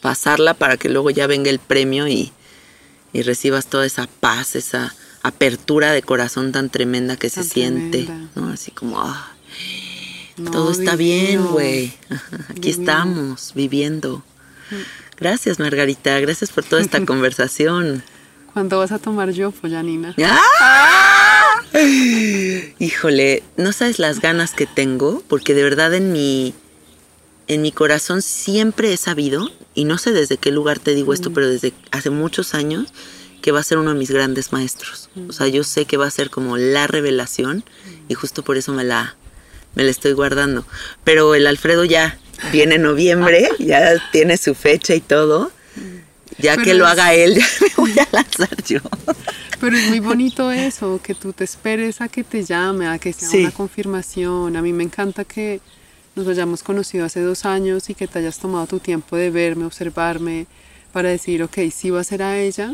pasarla para que luego ya venga el premio y, y recibas toda esa paz, esa apertura de corazón tan tremenda que se siente. ¿no? Así como, ah, No, todo está bien, güey. Aquí estamos, viviendo. Gracias, Margarita. Gracias por toda esta conversación. ¿Cuándo vas a tomar yo, Janina? ¡Ah! Híjole, no sabes las ganas que tengo, porque de verdad en mi, en mi corazón siempre he sabido, y no sé desde qué lugar te digo esto, pero desde hace muchos años, que va a ser uno de mis grandes maestros. O sea, yo sé que va a ser como la revelación, y justo por eso me la, me la estoy guardando. Pero el Alfredo ya viene en noviembre, ya tiene su fecha y todo. Ya Pero que lo es- haga él, ya me voy a lanzar yo. Pero es muy bonito eso, que tú te esperes a que te llame, a que sea Sí. una confirmación. A mí me encanta que nos hayamos conocido hace dos años y que te hayas tomado tu tiempo de verme, observarme, para decir, ok, sí va a ser a ella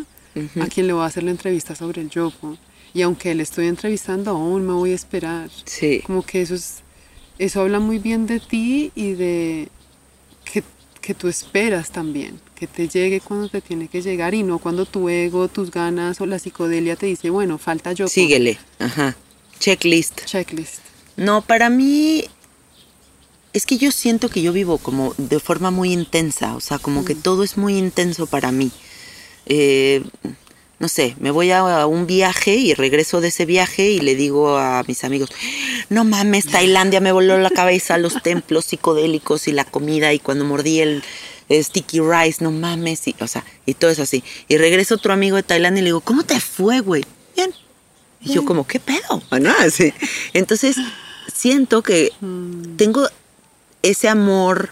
a quien le voy a hacer la entrevista sobre el yopo. Y aunque le estoy entrevistando, aún me voy a esperar. Sí. Como que eso es, eso habla muy bien de ti y de que, que tú esperas también, que te llegue cuando te tiene que llegar y no cuando tu ego, tus ganas o la psicodelia te dice, bueno, falta yo. Síguele, ajá. Checklist. Checklist. No, para mí es que yo siento que yo vivo como de forma muy intensa, o sea, como que todo es muy intenso para mí. Eh, no sé, me voy a, un viaje y regreso de ese viaje y le digo a mis amigos, no mames, Tailandia me voló la cabeza, los templos psicodélicos y la comida y cuando mordí el sticky rice, no mames, y, o sea, y todo es así. Y regreso otro amigo de Tailandia y le digo, ¿cómo te fue, güey? Bien. Y yo como, ¿qué pedo? ¿No? Así. Entonces, siento que tengo ese amor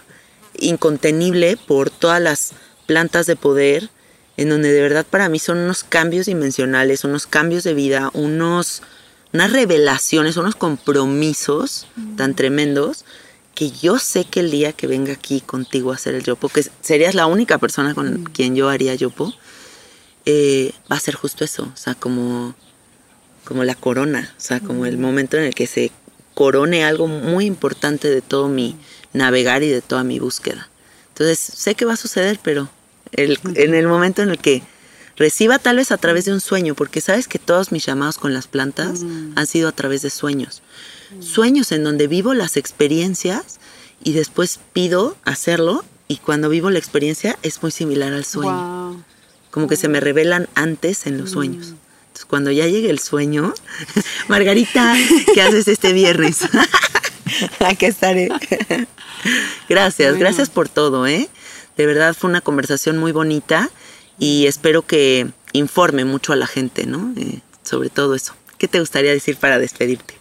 incontenible por todas las plantas de poder, en donde de verdad para mí son unos cambios dimensionales, unos cambios de vida, unos, unas revelaciones, unos compromisos tan tremendos que yo sé que el día que venga aquí contigo a hacer el yopo, que serías la única persona con quien yo haría yopo, eh, va a ser justo eso, o sea, como, como la corona, o sea, como el momento en el que se corone algo muy importante de todo mi navegar y de toda mi búsqueda. Entonces, sé que va a suceder, pero el- en el momento en el que reciba tal vez a través de un sueño, porque sabes que todos mis llamados con las plantas han sido a través de sueños. Sueños en donde vivo las experiencias y después pido hacerlo y cuando vivo la experiencia es muy similar al sueño Wow. como que se me revelan antes en los sueños. Entonces, cuando ya llegue el sueño, Margarita, ¿qué haces este viernes? Aquí estaré. gracias, Bueno. gracias por todo, ¿eh? De verdad fue una conversación muy bonita y espero que informe mucho a la gente, ¿no? Eh, sobre todo eso. ¿Qué te gustaría decir para despedirte?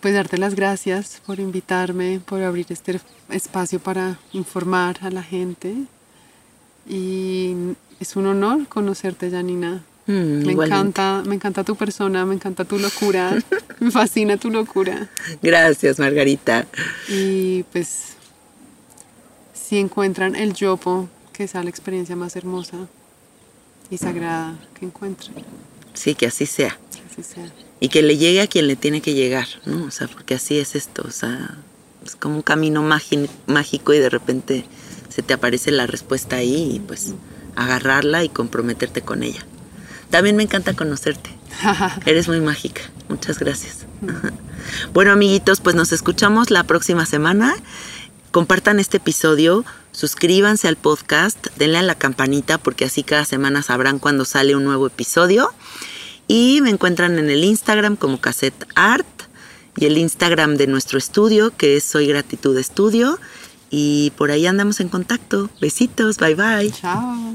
Pues darte las gracias por invitarme, por abrir este espacio para informar a la gente. Y es un honor conocerte, Janina. Mm, me igualmente. encanta, me encanta tu persona, me encanta tu locura, me fascina tu locura. Gracias, Margarita. Y pues si encuentran el yopo, que sea la experiencia más hermosa y sagrada que encuentren, Sí, que así sea. que así sea. y que le llegue a quien le tiene que llegar, ¿no? O sea, porque así es esto, o sea, es como un camino mági- mágico y de repente se te aparece la respuesta ahí y pues agarrarla y comprometerte con ella. También me encanta conocerte. Eres muy mágica. Muchas gracias. Bueno, amiguitos, pues nos escuchamos la próxima semana. Compartan este episodio, suscríbanse al podcast, denle a la campanita porque así cada semana sabrán cuando sale un nuevo episodio. Y me encuentran en el Instagram como Cassette Art y el Instagram de nuestro estudio que es Soy Gratitud Estudio. Y por ahí andamos en contacto. Besitos, bye bye. Chao.